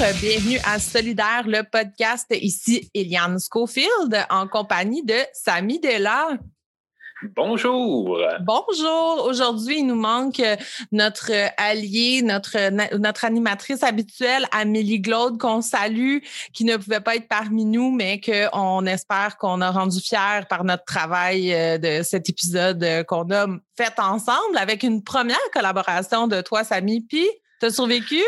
Bonjour, bienvenue à Solidaire, le podcast. Ici Eliane Schofield en compagnie de Samy Della. Bonjour. Bonjour. Aujourd'hui, il nous manque notre allié, notre, notre animatrice habituelle, Amélie Glaude, qu'on salue, qui ne pouvait pas être parmi nous, mais qu'on espère qu'on a rendu fier par notre travail euh, de cet épisode euh, qu'on a fait ensemble avec une première collaboration de toi, Samy. Puis, t'as survécu?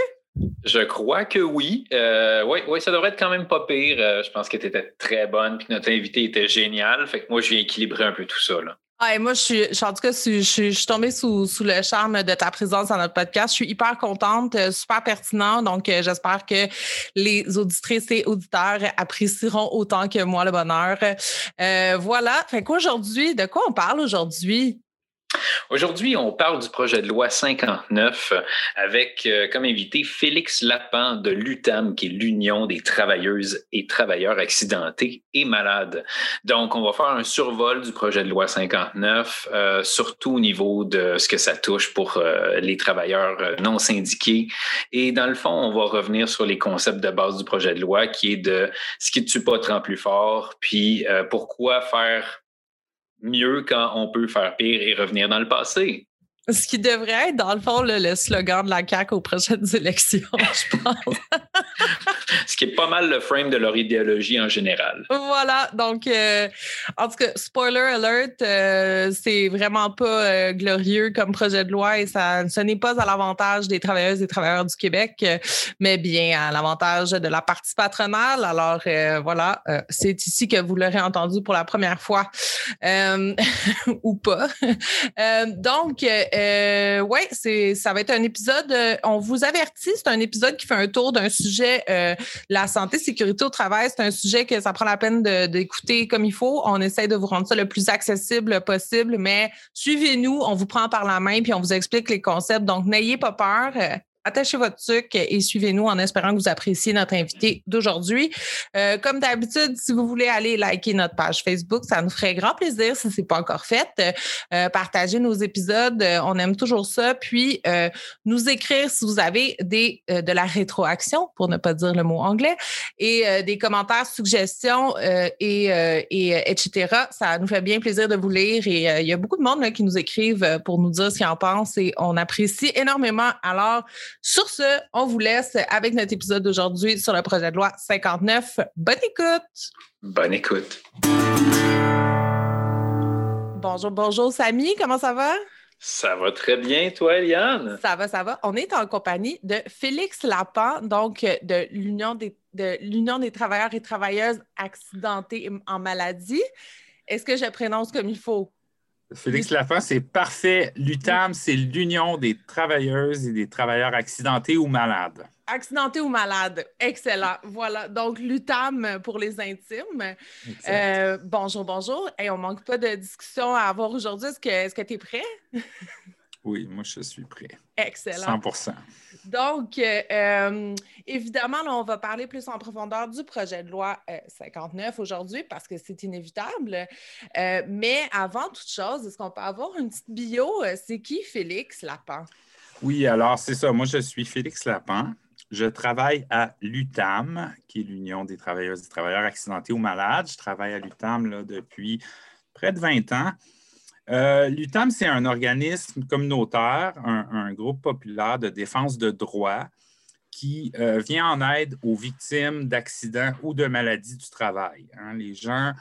Je crois que oui. Euh, oui, ça devrait être quand même pas pire. je pense que tu étais très bonne, puis notre invité était génial. Fait que moi, je viens équilibrer un peu tout ça. Moi, je suis, en tout cas, je, suis tombée sous, le charme de ta présence dans notre podcast. Je suis hyper contente, euh, super pertinent. Donc, euh, j'espère que les auditrices et auditeurs apprécieront autant que moi le bonheur. Euh, voilà. Fait qu'aujourd'hui, de quoi on parle aujourd'hui? Aujourd'hui, on parle du projet de loi 59 avec euh, comme invité Félix Lapin de l'UTAM, qui est l'Union des travailleuses et travailleurs accidentés et malades. Donc, on va faire un survol du projet de loi 59, euh, surtout au niveau de ce que ça touche pour euh, les travailleurs non syndiqués. Et dans le fond, on va revenir sur les concepts de base du projet de loi, qui est de ce qui ne tue pas te plus fort, puis pourquoi faire mieux quand on peut faire pire et revenir dans le passé. Ce qui devrait être, dans le fond, le, slogan de la CAQ aux prochaines élections, je pense. Ce qui est pas mal le frame de leur idéologie en général. Voilà. Donc, euh, en tout cas, spoiler alert, euh, c'est vraiment pas euh, glorieux comme projet de loi et ça, ce n'est pas à l'avantage des travailleuses et travailleurs du Québec, mais bien à l'avantage de la partie patronale. Alors, voilà, c'est ici que vous l'aurez entendu pour la première fois ou pas. donc, euh, oui, c'est, ça va être un épisode. Euh, on vous avertit, c'est un épisode qui fait un tour d'un sujet, euh, la santé, sécurité au travail. C'est un sujet que ça prend la peine d'écouter comme il faut. On essaie de vous rendre ça le plus accessible possible, mais suivez-nous, on vous prend par la main puis on vous explique les concepts. Donc, n'ayez pas peur attachez votre sucre et suivez-nous en espérant que vous appréciez notre invité d'aujourd'hui. Euh, comme d'habitude, si vous voulez aller liker notre page Facebook, ça nous ferait grand plaisir si ce n'est pas encore fait. Euh, partagez nos épisodes, euh, on aime toujours ça. Puis nous écrire si vous avez des de la rétroaction, pour ne pas dire le mot anglais, et des commentaires, suggestions et, et etc. Ça nous fait bien plaisir de vous lire et il y a beaucoup de monde là, qui nous écrivent pour nous dire ce qu'ils en pensent et on apprécie énormément. Alors, sur ce, on vous laisse avec notre épisode d'aujourd'hui sur le projet de loi 59. Bonne écoute! Bonne écoute. Bonjour, bonjour Samy, comment ça va? Ça va très bien, toi, Eliane? Ça va, ça va. On est en compagnie de Félix Lapin, donc de l'Union des, de l'Union des travailleurs et travailleuses accidentés en maladie. Est-ce que je prononce comme il faut? Félix Lafont, c'est parfait. L'UTAM, c'est l'Union des travailleuses et des travailleurs accidentés ou malades. Accidentés ou malades. Excellent. Voilà. Donc, l'UTAM pour les intimes. Euh, bonjour, bonjour. Et on ne manque pas de discussion à avoir aujourd'hui. Est-ce que tu es prêt? Oui, moi, je suis prêt. Excellent. 100% donc, euh, euh, évidemment, on va parler plus en profondeur du projet de loi 59 euh, aujourd'hui parce que c'est inévitable. mais avant toute chose, est-ce qu'on peut avoir une petite bio? C'est qui Félix Lapin? Oui, alors c'est ça. Moi, je suis Félix Lapin. Je travaille à l'UTAM, qui est l'Union des travailleuses et travailleurs accidentés ou malades. Je travaille à l'UTAM depuis près de 20 ans. Euh, L'UTAM, c'est un organisme communautaire, un, groupe populaire de défense de droits qui euh, vient en aide aux victimes d'accidents ou de maladies du travail. Hein. Les gens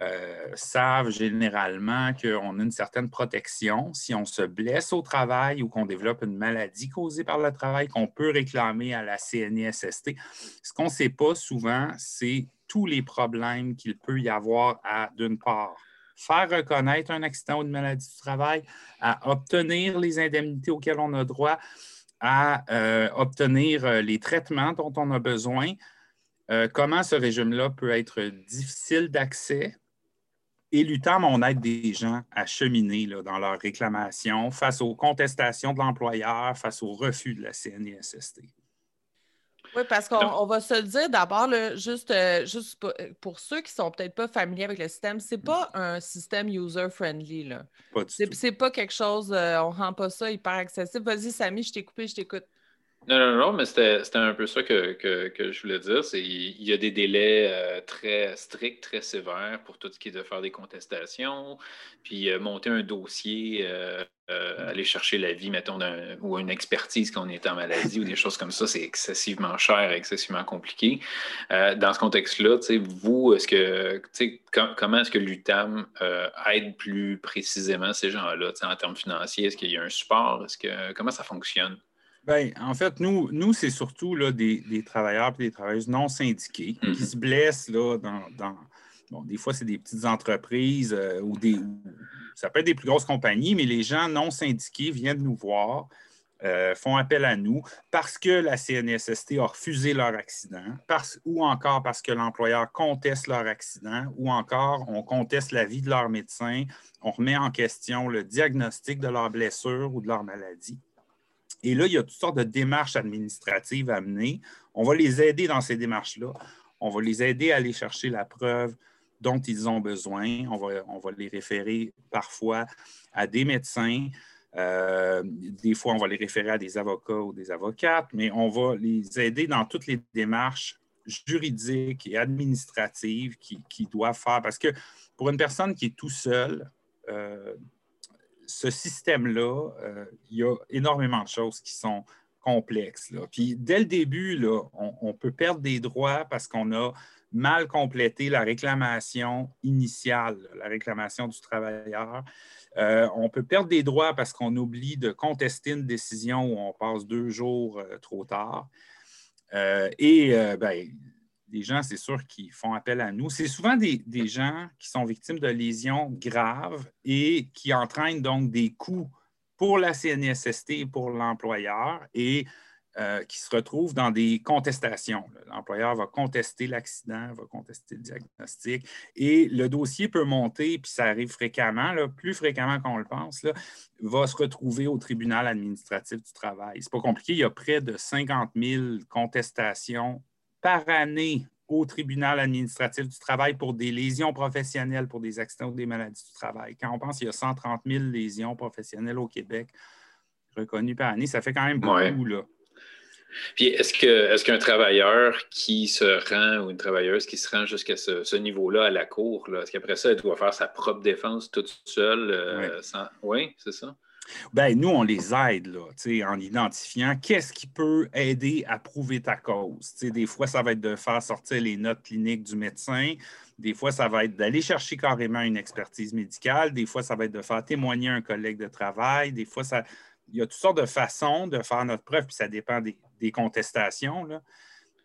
euh, savent généralement qu'on a une certaine protection si on se blesse au travail ou qu'on développe une maladie causée par le travail qu'on peut réclamer à la CNISST. Ce qu'on ne sait pas souvent, c'est tous les problèmes qu'il peut y avoir d'une part, faire reconnaître un accident ou une maladie du travail, à obtenir les indemnités auxquelles on a droit, à euh, obtenir euh, les traitements dont on a besoin. Euh, comment ce régime-là peut être difficile d'accès. Et l'UTAM, on aide des gens à cheminer dans leurs réclamations face aux contestations de l'employeur, face au refus de la CNISST. Oui, parce qu'on va se le dire d'abord, juste, euh, juste euh, pour, ceux qui ne sont peut-être pas familiers avec le système, c'est pas un système user-friendly. C'est pas quelque chose, euh, on ne rend pas ça hyper accessible. Vas-y, Samy, je t'ai coupé, je t'écoute. Non, non, non, mais c'était un peu ça que, je voulais dire. Il y a des délais euh, très stricts, très sévères pour tout ce qui est de faire des contestations, puis euh, monter un dossier, euh, aller chercher l'avis, mettons, ou une expertise quand on est en maladie ou des choses comme ça, c'est excessivement cher, excessivement compliqué. dans ce contexte-là, vous, est-ce que, comment est-ce que l'UTAM aide plus précisément ces gens-là en termes financiers? Est-ce qu'il y a un support? Que, comment ça fonctionne? Bien, en fait, nous, nous c'est surtout là, des, travailleurs et des travailleuses non syndiqués qui mm-hmm. se blessent là, dans. bon, des fois, c'est des petites entreprises euh, ou des. Ça peut être des plus grosses compagnies, mais les gens non syndiqués viennent nous voir, euh, font appel à nous parce que la CNSST a refusé leur accident, parce, ou encore parce que l'employeur conteste leur accident, ou encore on conteste la vie de leur médecin, on remet en question le diagnostic de leur blessure ou de leur maladie. Et là, il y a toutes sortes de démarches administratives à mener. On va les aider dans ces démarches-là. On va les aider à aller chercher la preuve dont ils ont besoin. On va, on va les référer parfois à des médecins. Euh, des fois, on va les référer à des avocats ou des avocates, mais on va les aider dans toutes les démarches juridiques et administratives qu'ils doivent faire. Parce que pour une personne qui est tout seule, euh, ce système-là, euh, il y a énormément de choses qui sont complexes. Puis dès le début, là, on, peut perdre des droits parce qu'on a mal complété la réclamation initiale, la réclamation du travailleur. Euh, on peut perdre des droits parce qu'on oublie de contester une décision où on passe deux jours euh, trop tard. et ben, des gens, c'est sûr, qui font appel à nous. C'est souvent des, gens qui sont victimes de lésions graves et qui entraînent donc des coûts pour la CNSST et pour l'employeur et euh, qui se retrouvent dans des contestations. L'employeur va contester l'accident, va contester le diagnostic et le dossier peut monter, puis ça arrive fréquemment, plus fréquemment qu'on le pense, va se retrouver au tribunal administratif du travail. C'est pas compliqué, il y a près de 50 000 contestations par année au tribunal administratif du travail pour des lésions professionnelles, pour des accidents ou des maladies du travail. Quand on pense qu'il y a 130 000 lésions professionnelles au Québec reconnues par année, ça fait quand même beaucoup. Là. Puis est-ce qu'un travailleur qui se rend ou une travailleuse qui se rend jusqu'à ce, niveau-là à la cour, est-ce qu'après ça, elle doit faire sa propre défense toute seule? Euh, oui, c'est ça? Ben, nous, on les aide là, en identifiant qu'est-ce qui peut aider à prouver ta cause. des fois, ça va être de faire sortir les notes cliniques du médecin. Des fois, ça va être d'aller chercher carrément une expertise médicale. Des fois, ça va être de faire témoigner un collègue de travail. Des fois, ça, il y a toutes sortes de façons de faire notre preuve, puis ça dépend des, contestations. Là.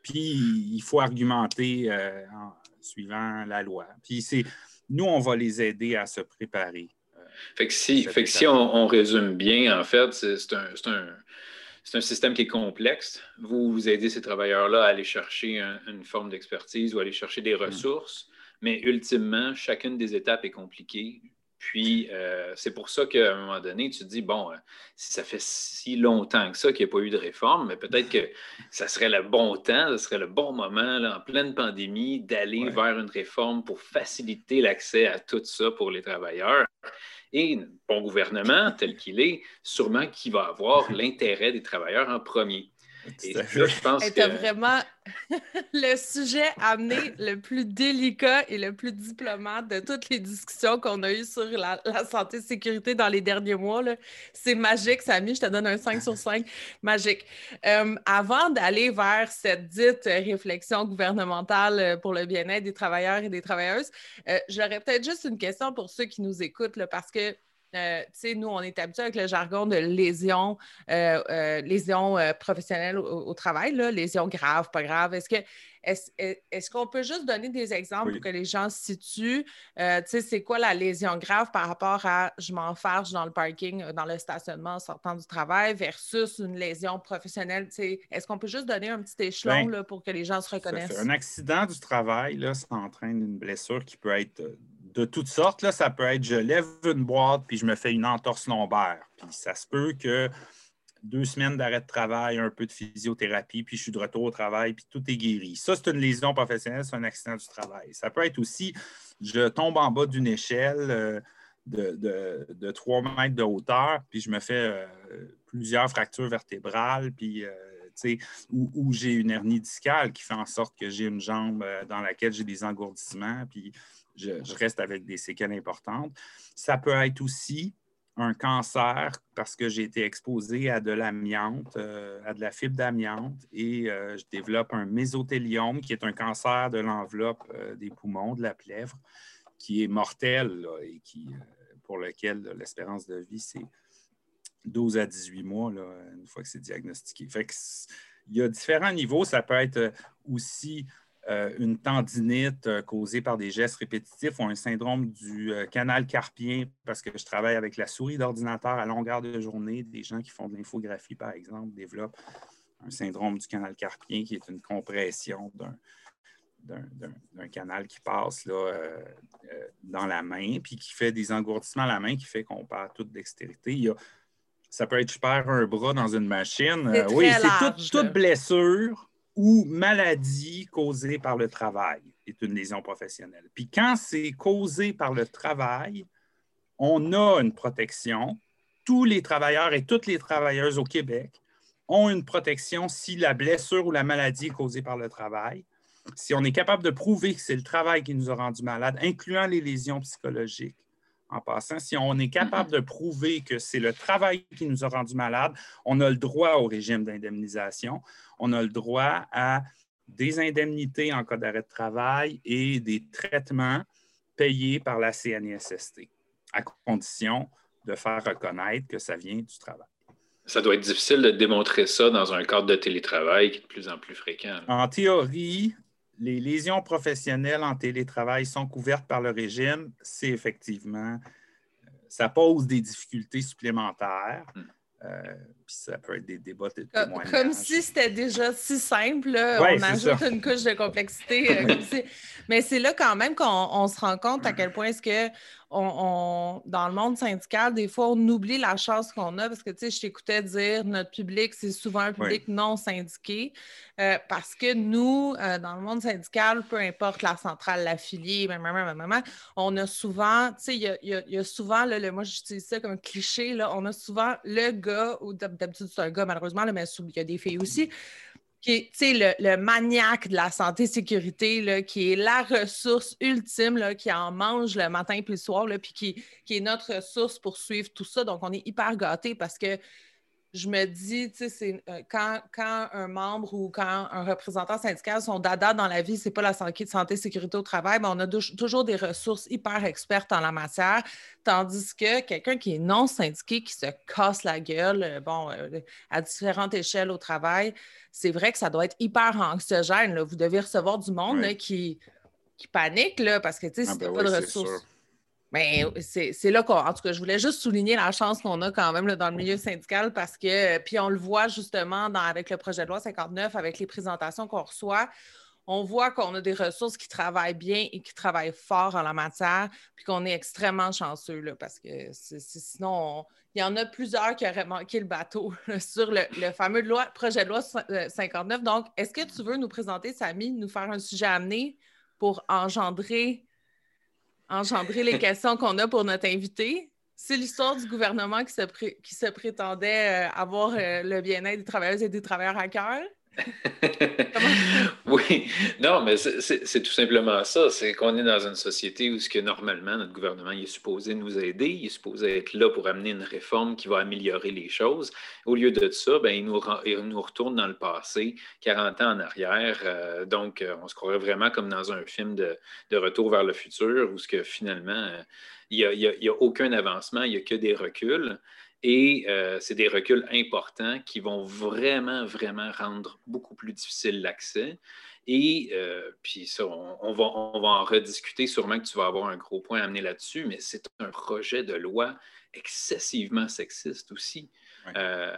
Puis, il faut argumenter euh, en suivant la loi. Puis, c'est, nous, on va les aider à se préparer. Fait que si, fait que si on, résume bien, en fait, c'est un, un, système qui est complexe. Vous, vous aidez ces travailleurs-là à aller chercher une forme d'expertise ou aller chercher des mm. ressources, mais ultimement, chacune des étapes est compliquée. Puis, euh, c'est pour ça qu'à un moment donné, tu te dis, bon, euh, si ça fait si longtemps que ça qu'il n'y a pas eu de réforme, mais peut-être que ça serait le bon temps, ce serait le bon moment, là, en pleine pandémie, d'aller vers une réforme pour faciliter l'accès à tout ça pour les travailleurs. Et bon gouvernement tel qu'il est, sûrement qui va avoir l'intérêt des travailleurs en premier. Et je pense que... vraiment le sujet amené le plus délicat et le plus diplomate de toutes les discussions qu'on a eues sur la, santé et sécurité dans les derniers mois. C'est magique, Samy. Je te donne un 5 sur 5. Magique. Euh, avant d'aller vers cette dite réflexion gouvernementale pour le bien-être des travailleurs et des travailleuses, euh, j'aurais peut-être juste une question pour ceux qui nous écoutent, là, parce que euh, nous, on est habitué avec le jargon de lésion, euh, euh, lésion professionnelle au, travail, là, lésion grave, pas grave. Est-ce que est-ce qu'on peut juste donner des exemples pour que les gens se situent? c'est quoi la lésion grave par rapport à je m'enfarge dans le parking, dans le stationnement en sortant du travail versus une lésion professionnelle? Est-ce qu'on peut juste donner un petit échelon ben, pour que les gens se reconnaissent? Un accident du travail, là, ça entraîne une blessure qui peut être de toutes sortes. Là, ça peut être je lève une boîte puis je me fais une entorse lombaire. Puis ça se peut que deux semaines d'arrêt de travail, un peu de physiothérapie, puis je suis de retour au travail, puis tout est guéri. Ça, c'est une lésion professionnelle, c'est un accident du travail. Ça peut être aussi je tombe en bas d'une échelle euh, de, de, 3 mètres de hauteur, puis je me fais euh, plusieurs fractures vertébrales, puis euh, ou, j'ai une hernie discale qui fait en sorte que j'ai une jambe dans laquelle j'ai des engourdissements, puis je, reste avec des séquelles importantes. Ça peut être aussi un cancer parce que j'ai été exposé à de l'amiante, euh, à de la fibre d'amiante, et euh, je développe un mésothéliome, qui est un cancer de l'enveloppe euh, des poumons, de la plèvre, qui est mortel et qui, pour lequel l'espérance de vie, c'est 12 à 18 mois, une fois que c'est diagnostiqué. Fait il y a différents niveaux. Ça peut être aussi une tendinite euh, causée par des gestes répétitifs ou un syndrome du euh, canal carpien, parce que je travaille avec la souris d'ordinateur à longueur de journée. Des gens qui font de l'infographie, par exemple, développent un syndrome du canal carpien qui est une compression d'un canal qui passe dans la main, puis qui fait des engourdissements à la main, qui fait qu'on perd toute dextérité. ça peut être je perds un bras dans une machine. oui, c'est toute blessure ou maladie causée par le travail est une lésion professionnelle. Puis quand c'est causé par le travail, on a une protection. Tous les travailleurs et toutes les travailleuses au Québec ont une protection si la blessure ou la maladie est causée par le travail. Si on est capable de prouver que c'est le travail qui nous a rendu malades, incluant les lésions psychologiques, en passant, si on est capable de prouver que c'est le travail qui nous a rendu malades, on a le droit au régime d'indemnisation on a le droit à des indemnités en cas d'arrêt de travail et des traitements payés par la CNISST, à condition de faire reconnaître que ça vient du travail. Ça doit être difficile de démontrer ça dans un cadre de télétravail qui est de plus en plus fréquent. En théorie, les lésions professionnelles en télétravail sont couvertes par le régime. C'est effectivement, ça pose des difficultés supplémentaires. Hmm. Euh, puis ça peut être des débats de témoignages. Comme si c'était déjà si simple. on ajoute une couche de complexité. Euh, Mais c'est là quand même qu'on se rend compte à quel point est-ce que on, dans le monde syndical, des fois, on oublie la chance qu'on a parce que, tu sais, je t'écoutais dire notre public, c'est souvent un public non syndiqué euh, parce que nous, euh, dans le monde syndical, peu importe la centrale, l'affilié, on a souvent, tu sais, il y, a, souvent, le, moi j'utilise ça comme cliché, là, on a souvent le gars, ou d'habitude c'est un gars malheureusement, mais il y a des filles aussi, qui est le, le, maniaque de la santé-sécurité, qui est la ressource ultime, là, qui en mange le matin et le soir, là, puis qui, qui, est notre ressource pour suivre tout ça. Donc, on est hyper gâtés parce que je me dis, tu sais, euh, quand, quand, un membre ou quand un représentant syndical, son dada dans la vie, c'est pas la santé, santé, sécurité au travail, mais on a toujours des ressources hyper expertes en la matière, tandis que quelqu'un qui est non syndiqué, qui se casse la gueule, euh, bon, euh, à différentes échelles au travail, c'est vrai que ça doit être hyper anxiogène. Vous devez recevoir du monde qui, qui panique, là, parce que, tu sais, ah, ben pas de ressources mais c'est là qu'en tout cas, je voulais juste souligner la chance qu'on a quand même dans le milieu syndical parce que, puis on le voit justement avec le projet de loi 59, avec les présentations qu'on reçoit, on voit qu'on a des ressources qui travaillent bien et qui travaillent fort en la matière, puis qu'on est extrêmement chanceux là, parce que sinon, il y en a plusieurs qui auraient manqué le bateau sur le, fameux loi, projet de loi 59. Euh, Donc, est-ce que tu veux nous présenter, Samy, nous faire un sujet amené pour engendrer engendrer les questions qu'on a pour notre invité. C'est l'histoire du gouvernement qui se, prétendait euh, avoir euh, le bien-être des travailleuses et des travailleurs à cœur. oui, non, mais c'est tout simplement ça. C'est qu'on est dans une société où ce que normalement notre gouvernement est supposé nous aider, il est supposé être là pour amener une réforme qui va améliorer les choses. Au lieu de ça, ben, il, nous, nous retourne dans le passé, 40 ans en arrière. Euh, donc, euh, on se croirait vraiment comme dans un film de, retour vers le futur où ce que finalement, euh, il n'y a, a, aucun avancement, il n'y a que des reculs. Et euh, c'est des reculs importants qui vont vraiment, vraiment rendre beaucoup plus difficile l'accès. Et euh, puis on, va, on, va, en rediscuter. Sûrement que tu vas avoir un gros point à amener là-dessus, mais c'est un projet de loi excessivement sexiste aussi. Euh,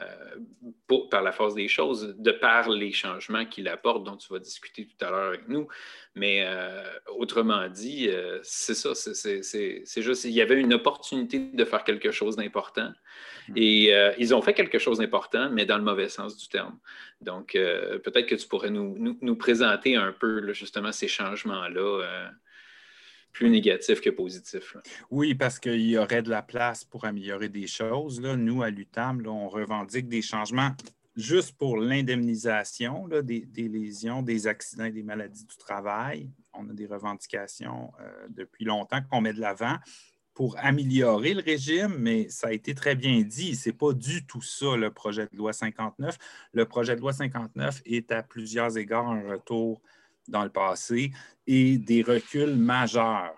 par la force des choses, de par les changements qu'il apporte, dont tu vas discuter tout à l'heure avec nous. Mais euh, autrement dit, euh, c'est ça, c'est juste, il y avait une opportunité de faire quelque chose d'important. Hmm. Et ils ont fait quelque chose d'important, mais dans le mauvais sens du terme. Donc, peut-être que tu pourrais nous, nous, présenter un peu justement ces changements-là plus négatif que positif. Oui, parce qu'il y aurait de la place pour améliorer des choses. Nous, à l'UTAM, on revendique des changements juste pour l'indemnisation des, lésions, des accidents et des maladies du travail. On a des revendications euh, depuis longtemps qu'on met de l'avant pour améliorer le régime, mais ça a été très bien dit, ce n'est pas du tout ça le projet de loi 59. Le projet de loi 59 est à plusieurs égards un retour dans le passé et des reculs majeurs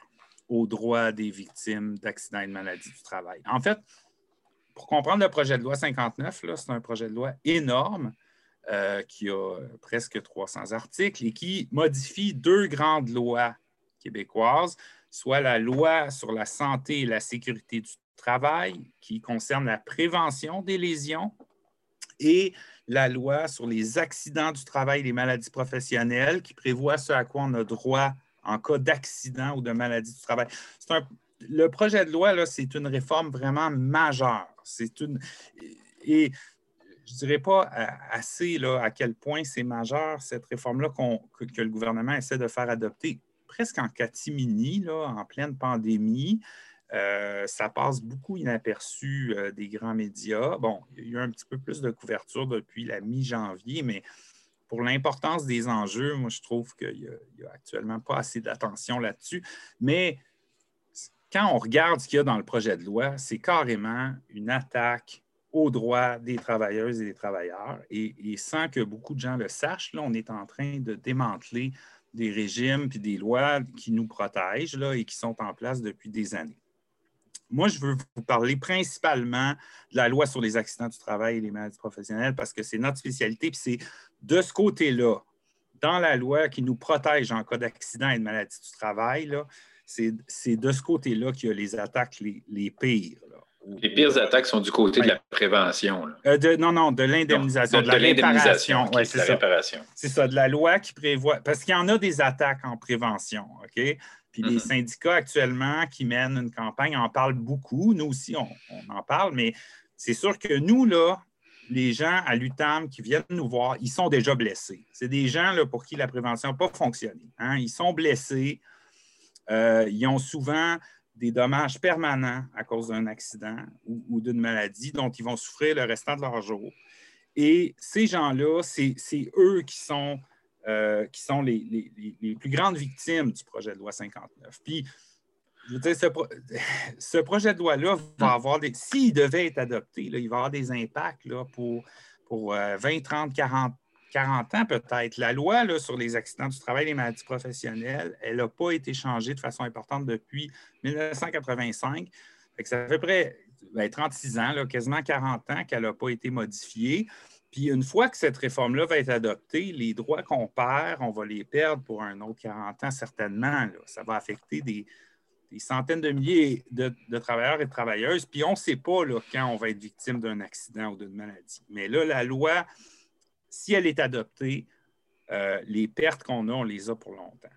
aux droits des victimes d'accidents et de maladies du travail. En fait, pour comprendre le projet de loi 59, c'est un projet de loi énorme euh, qui a presque 300 articles et qui modifie deux grandes lois québécoises, soit la loi sur la santé et la sécurité du travail qui concerne la prévention des lésions et la loi sur les accidents du travail et les maladies professionnelles qui prévoit ce à quoi on a droit en cas d'accident ou de maladie du travail. le projet de loi, c'est une réforme vraiment majeure. C'est une. Et je ne dirais pas assez là, à quel point c'est majeur, cette réforme-là que, que, le gouvernement essaie de faire adopter presque en catimini, là, en pleine pandémie. Euh, ça passe beaucoup inaperçu euh, des grands médias. Bon, il y a eu un petit peu plus de couverture depuis la mi-janvier, mais pour l'importance des enjeux, moi, je trouve qu'il n'y a, actuellement pas assez d'attention là-dessus. Mais quand on regarde ce qu'il y a dans le projet de loi, c'est carrément une attaque aux droits des travailleuses et des travailleurs. Et, et, sans que beaucoup de gens le sachent, là, on est en train de démanteler des régimes et des lois qui nous protègent là, et qui sont en place depuis des années. Moi, je veux vous parler principalement de la loi sur les accidents du travail et les maladies professionnelles parce que c'est notre spécialité, puis c'est de ce côté-là, dans la loi qui nous protège en cas d'accident et de maladie du travail, c'est de ce côté-là qu'il y a les attaques les, pires. Les pires attaques sont du côté de la prévention. Euh, non, non, de l'indemnisation, de, la réparation. c'est ça. C'est ça, de la loi qui prévoit. Parce qu'il y en a des attaques en prévention, OK? Puis les mm-hmm. syndicats actuellement qui mènent une campagne en parlent beaucoup. Nous aussi, on, en parle, mais c'est sûr que nous, là, les gens à l'UTAM qui viennent nous voir, ils sont déjà blessés. C'est des gens là, pour qui la prévention n'a pas fonctionné. Hein. Ils sont blessés. Euh, ils ont souvent des dommages permanents à cause d'un accident ou, d'une maladie dont ils vont souffrir le restant de leur jour. Et ces gens-là, c'est eux qui sont, euh, qui sont les, plus grandes victimes du projet de loi 59. Puis, je veux dire, ce, projet de loi-là va avoir des. S'il devait être adopté, il va avoir des impacts là, pour, pour 20, 30, 40 40 ans peut-être. La loi sur les accidents du travail et les maladies professionnelles, elle n'a pas été changée de façon importante depuis 1985. ça fait près 36 ans, quasiment 40 ans qu'elle n'a pas été modifiée. Puis une fois que cette réforme-là va être adoptée, les droits qu'on perd, on va les perdre pour un autre 40 ans certainement. Ça va affecter des, centaines de milliers de, travailleurs et de travailleuses. Puis on ne sait pas quand on va être victime d'un accident ou d'une maladie. Mais là, la loi si elle est adoptée, euh, les pertes qu'on a, on les a pour longtemps.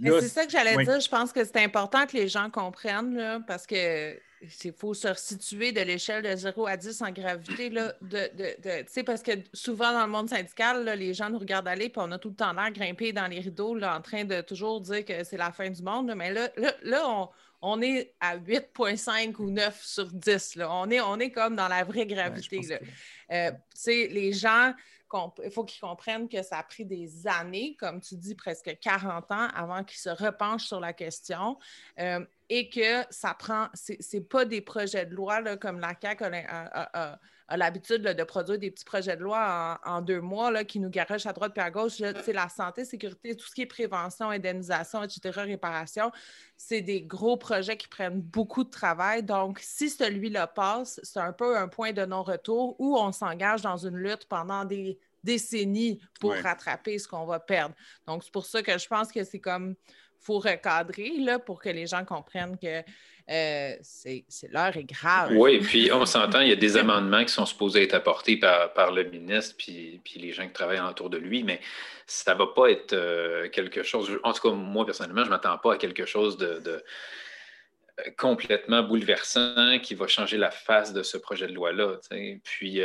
C'est ça que j'allais dire. Je pense que c'est important que les gens comprennent parce que il faut se situer de l'échelle de 0 à 10 en gravité. Là, de, parce que souvent dans le monde syndical, les gens nous regardent aller et on a tout le temps l'air grimpé dans les rideaux là, en train de toujours dire que c'est la fin du monde. Mais là, là, on, on est à 8,5 ou 9 sur 10. Là. On, est, on est comme dans la vraie gravité. Euh, les gens, il faut qu'ils comprennent que ça a pris des années, comme tu dis, presque 40 ans avant qu'ils se repenchent sur la question. Euh, et que ça prend, c'est pas des projets de loi là, comme la CAQ a, l'habitude de produire des petits projets de loi en, deux mois là, qui nous garochent à droite et à gauche. C'est la santé, sécurité, tout ce qui est prévention, indemnisation, etc., réparation, c'est des gros projets qui prennent beaucoup de travail. Donc, si celui-là passe, c'est un peu un point de non-retour où on s'engage dans une lutte pendant des décennies pour rattraper ce qu'on va perdre. Donc, c'est pour ça que je pense que c'est comme faut recadrer là, pour que les gens comprennent que euh, c'est l'heure est grave. Oui, puis on s'entend, il y a des amendements qui sont supposés être apportés par, par le ministre puis, puis les gens qui travaillent autour de lui, mais ça ne va pas être euh, quelque chose. En tout cas, moi, personnellement, je ne m'attends pas à quelque chose de, de euh, complètement bouleversant qui va changer la face de ce projet de loi-là. Puis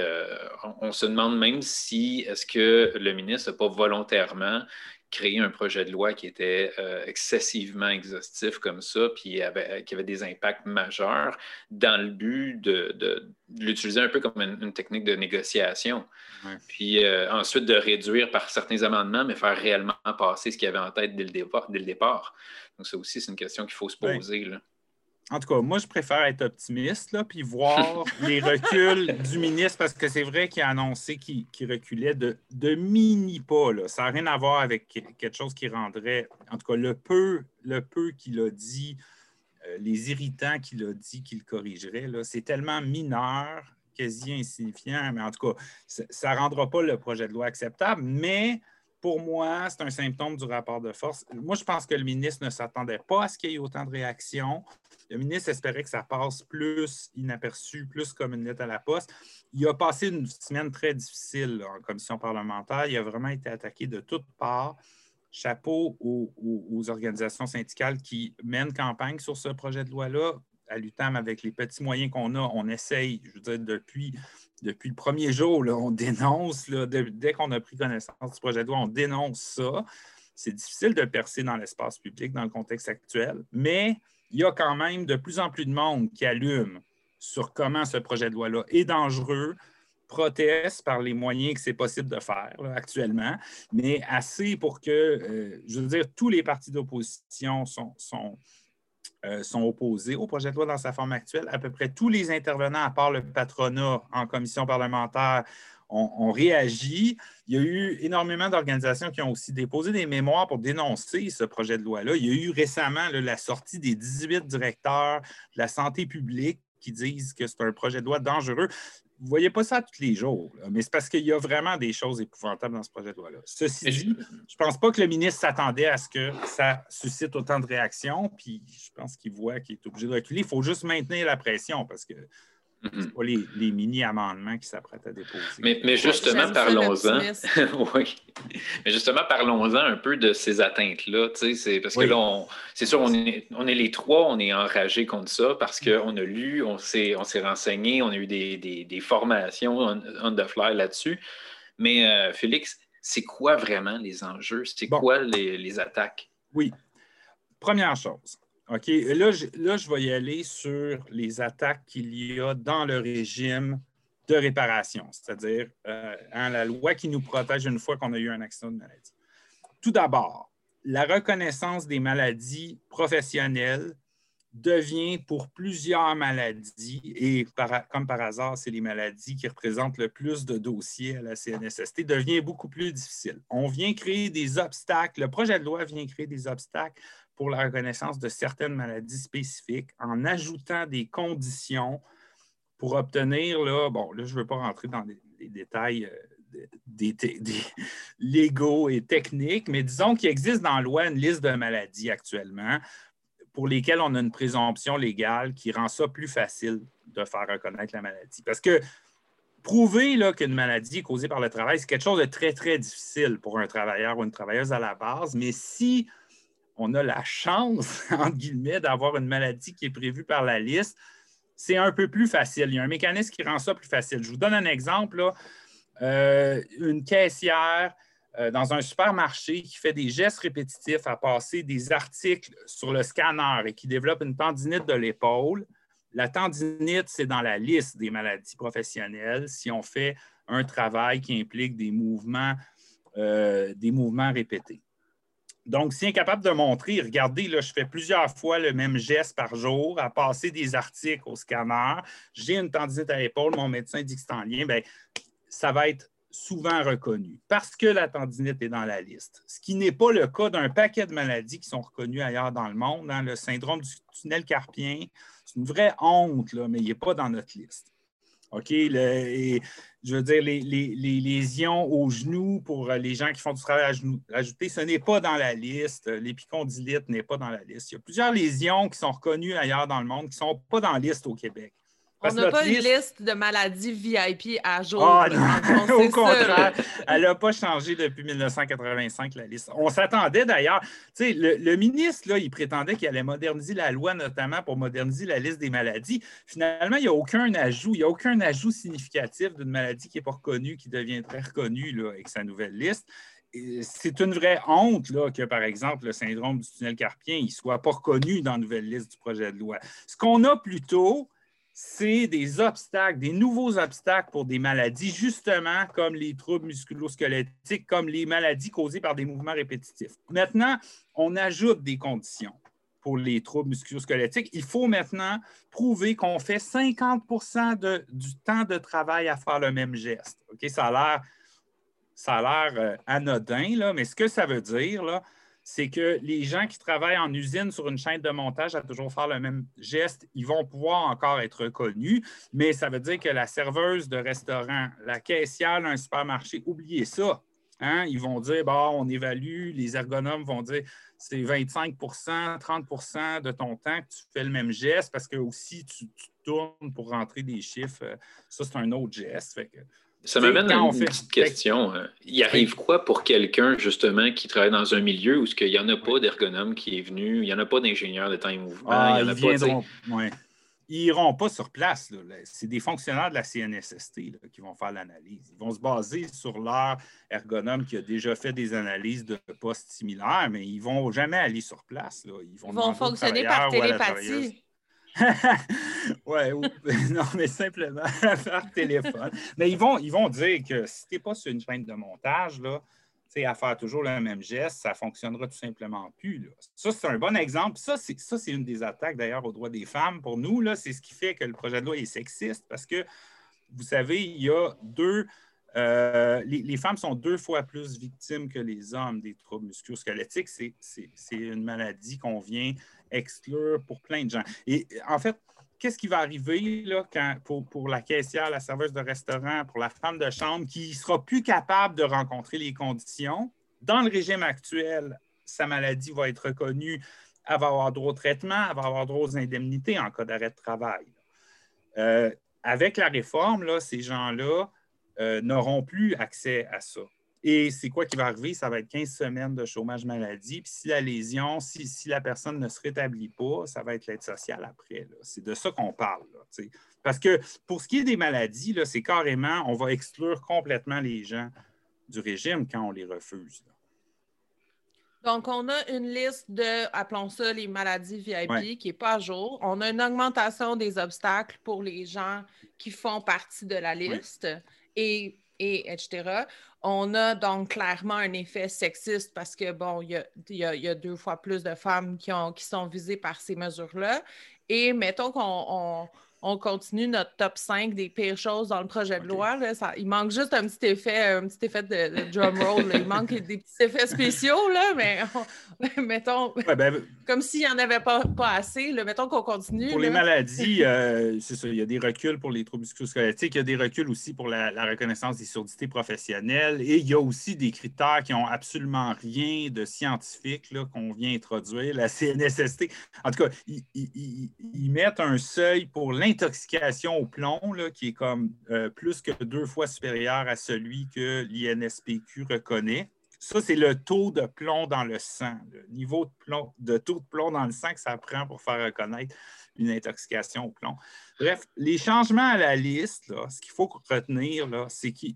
on, on, se demande même si est-ce que le ministre n'a pas volontairement créer un projet de loi qui était euh, excessivement exhaustif comme ça, puis avait, qui avait des impacts majeurs dans le but de, l'utiliser un peu comme une, technique de négociation. Puis euh, ensuite de réduire par certains amendements, mais faire réellement passer ce qu'il y avait en tête dès le départ. Dès le départ. Donc, ça aussi, c'est une question qu'il faut se poser. Là en tout cas, moi, je préfère être optimiste, là, puis voir les reculs du ministre, parce que c'est vrai qu'il a annoncé qu'il reculait de, mini-pas. Ça n'a rien à voir avec quelque chose qui rendrait, en tout cas, le peu, le peu qu'il a dit, euh, les irritants qu'il a dit qu'il corrigerait, c'est tellement mineur, quasi insignifiant, mais en tout cas, ça ne rendra pas le projet de loi acceptable, mais pour moi, c'est un symptôme du rapport de force. Moi, je pense que le ministre ne s'attendait pas à ce qu'il y ait autant de réactions. Le ministre espérait que ça passe plus inaperçu, plus comme une lettre à la poste. Il a passé une semaine très difficile en commission parlementaire. Il a vraiment été attaqué de toutes parts. Chapeau aux, organisations syndicales qui mènent campagne sur ce projet de loi-là. À l'UTAM, avec les petits moyens qu'on a, on essaye, je veux dire, depuis, depuis le premier jour, on dénonce, dès qu'on a pris connaissance du projet de loi, on dénonce ça. C'est difficile de percer dans l'espace public dans le contexte actuel, mais il y a quand même de plus en plus de monde qui allume sur comment ce projet de loi-là est dangereux, proteste par les moyens que c'est possible de faire actuellement, mais assez pour que, euh, je veux dire, tous les partis d'opposition sont, sont, euh, sont, opposés au projet de loi dans sa forme actuelle. À peu près tous les intervenants, à part le patronat en commission parlementaire, on, réagit. Il y a eu énormément d'organisations qui ont aussi déposé des mémoires pour dénoncer ce projet de loi-là. Il y a eu récemment la sortie des 18 directeurs de la santé publique qui disent que c'est un projet de loi dangereux. Vous ne voyez pas ça tous les jours, mais c'est parce qu'il y a vraiment des choses épouvantables dans ce projet de loi-là. Ceci dit, je ne pense pas que le ministre s'attendait à ce que ça suscite autant de réactions, puis je pense qu'il voit qu'il est obligé de reculer. Il faut juste maintenir la pression parce que. Pas les, mini-amendements qui s'apprêtent à déposer. Mais, justement, parlons-en. oui. Mais justement, parlons-en un peu de ces atteintes-là. Parce que là, c'est sûr, on est, on est les trois, on est enragés contre ça parce qu'on a lu, on s'est, on s'est renseigné, on a eu des, formations on, the fly là-dessus. Mais euh, Félix, c'est quoi vraiment les enjeux? C'est quoi les, les attaques? Oui. Première chose, OK, là je, là, je vais y aller sur les attaques qu'il y a dans le régime de réparation, c'est-à-dire euh, hein, la loi qui nous protège une fois qu'on a eu un accident de maladie. Tout d'abord, la reconnaissance des maladies professionnelles devient pour plusieurs maladies, et comme par hasard, c'est les maladies qui représentent le plus de dossiers à la CNSST, devient beaucoup plus difficile. On vient créer des obstacles, le projet de loi vient créer des obstacles pour la reconnaissance de certaines maladies spécifiques en ajoutant des conditions pour obtenir, là, bon, là, je ne veux pas rentrer dans les, détails euh, des, légaux et techniques, mais disons qu'il existe dans la loi une liste de maladies actuellement pour lesquelles on a une présomption légale qui rend ça plus facile de faire reconnaître la maladie. Parce que prouver qu'une maladie est causée par le travail, c'est quelque chose de très, très difficile pour un travailleur ou une travailleuse à la base, mais si on a la chance, entre guillemets, d'avoir une maladie qui est prévue par la liste, c'est un peu plus facile. Il y a un mécanisme qui rend ça plus facile. Je vous donne un exemple. Euh, une caissière euh, dans un supermarché qui fait des gestes répétitifs à passer des articles sur le scanner et qui développe une tendinite de l'épaule. La tendinite, c'est dans la liste des maladies professionnelles si on fait un travail qui implique des mouvements, euh, des mouvements répétés. Donc, si incapable de montrer, regardez, là, je fais plusieurs fois le même geste par jour à passer des articles au scanner, j'ai une tendinite à l'épaule, mon médecin dit que c'est en lien, bien, ça va être souvent reconnu parce que la tendinite est dans la liste. Ce qui n'est pas le cas d'un paquet de maladies qui sont reconnues ailleurs dans le monde. Hein. Le syndrome du tunnel carpien, c'est une vraie honte, mais il n'est pas dans notre liste. OK? Je veux dire, les, lésions aux genoux pour euh, les gens qui font du travail à genoux ce n'est pas dans la liste. L'épicondylite n'est pas dans la liste. Il y a plusieurs lésions qui sont reconnues ailleurs dans le monde qui ne sont pas dans la liste au Québec. On n'a pas une liste de maladies VIP à jour. Ah, au contraire, elle n'a pas changé depuis 1985, la liste. On s'attendait d'ailleurs, le, le ministre, là, il prétendait qu'il allait moderniser la loi, notamment pour moderniser la liste des maladies. Finalement, il n'y a aucun ajout, il n'y a aucun ajout significatif d'une maladie qui n'est pas reconnue, qui deviendrait reconnue là, avec sa nouvelle liste. c'est une vraie honte là, que, par exemple, le syndrome du tunnel carpien ne soit pas reconnu dans la nouvelle liste du projet de loi. Ce qu'on a plutôt, c'est des obstacles, des nouveaux obstacles pour des maladies, justement comme les troubles musculosquelettiques, comme les maladies causées par des mouvements répétitifs. Maintenant, on ajoute des conditions pour les troubles musculosquelettiques. Il faut maintenant prouver qu'on fait 50% du temps de travail à faire le même geste. OK? Ça a l'air ça a l'air euh, anodin, là, mais ce que ça veut dire, là, c'est que les gens qui travaillent en usine sur une chaîne de montage à toujours faire le même geste, ils vont pouvoir encore être reconnus, mais ça veut dire que la serveuse de restaurant, la caissière d'un supermarché, oubliez ça. Hein? Ils vont dire, on évalue, les ergonomes vont dire, c'est 25% 30% de ton temps que tu fais le même geste parce que aussi tu, tournes pour rentrer des chiffres. Euh, ça, c'est un autre geste. Ça m'amène à une petite question. Euh, il arrive quoi pour quelqu'un, justement, qui travaille dans un milieu où il n'y en a pas d'ergonome qui est venu, il n'y en a pas d'ingénieur de temps et mouvement, ah, il y en a pas, Ils n'iront pas sur place. C'est des fonctionnaires de la CNSST qui vont faire l'analyse. Ils vont se baser sur leur ergonome qui a déjà fait des analyses de postes similaires, mais ils ne vont jamais aller sur place. Ils vont, ils vont fonctionner par télépathie. oui, non, mais simplement par téléphone. Mais ils vont, ils vont dire que si tu n'es pas sur une chaîne de montage, là, à faire toujours le même geste, ça ne fonctionnera tout simplement plus. Ça, c'est un bon exemple. Ça, c'est, une des attaques d'ailleurs aux droits des femmes. Pour nous, là, c'est ce qui fait que le projet de loi est sexiste parce que, vous savez, il y a deux. Euh, les, femmes sont deux fois plus victimes que les hommes des troubles musculo-squelettiques. C'est, c'est une maladie qu'on vient exclure pour plein de gens. Et en fait, qu'est-ce qui va arriver là, quand, pour, la caissière, la serveuse de restaurant, pour la femme de chambre qui ne sera plus capable de rencontrer les conditions? Dans le régime actuel, sa maladie va être reconnue, elle va avoir droit au traitement, elle va avoir droit aux indemnités en cas d'arrêt de travail. Euh, avec la réforme, là, ces gens-là euh, n'auront plus accès à ça. Et c'est quoi qui va arriver? Ça va être 15 semaines de chômage maladie. Puis si la lésion, si, la personne ne se rétablit pas, ça va être l'aide sociale après. C'est de ça qu'on parle. Parce que pour ce qui est des maladies, c'est carrément, on va exclure complètement les gens du régime quand on les refuse. Donc, on a une liste de, appelons ça les maladies VIP, qui n'est pas à jour. On a une augmentation des obstacles pour les gens qui font partie de la liste. Et et etc. On a donc clairement un effet sexiste parce que, bon, il y a, deux fois plus de femmes qui, qui sont visées par ces mesures-là. Et mettons qu'on on continue notre top 5 des pires choses dans le projet de loi. il manque juste un petit effet, un petit effet de, drum roll. Il manque des petits effets spéciaux, là, mais mettons, ben, comme s'il n'y en avait pas, pas assez. mettons qu'on continue. Pour les maladies, euh, c'est ça, il y a des reculs pour les troubles musculosquelettiques, il y a des reculs aussi pour la, reconnaissance des surdités professionnelles et il y a aussi des critères qui n'ont absolument rien de scientifique qu'on vient introduire. La CNSST, en tout cas, ils, mettent un seuil pour l'interdiction intoxication au plomb, là, qui est comme euh, plus que deux fois supérieur à celui que l'INSPQ reconnaît. Ça, c'est le taux de plomb dans le sang, le niveau de, plomb, de taux de plomb dans le sang que ça prend pour faire reconnaître une intoxication au plomb. Bref, les changements à la liste, là, ce qu'il faut retenir, c'est qu'ils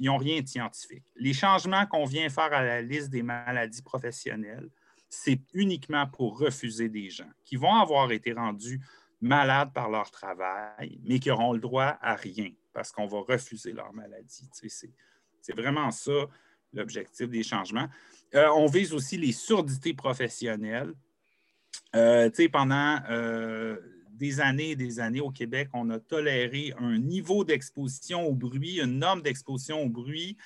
n'ont rien de scientifique. Les changements qu'on vient faire à la liste des maladies professionnelles, c'est uniquement pour refuser des gens qui vont avoir été rendus malades par leur travail, mais qui auront le droit à rien parce qu'on va refuser leur maladie. c'est vraiment ça l'objectif des changements. Euh, on vise aussi les surdités professionnelles. Euh, pendant euh, des années et des années au Québec, on a toléré un niveau d'exposition au bruit, une norme d'exposition au bruit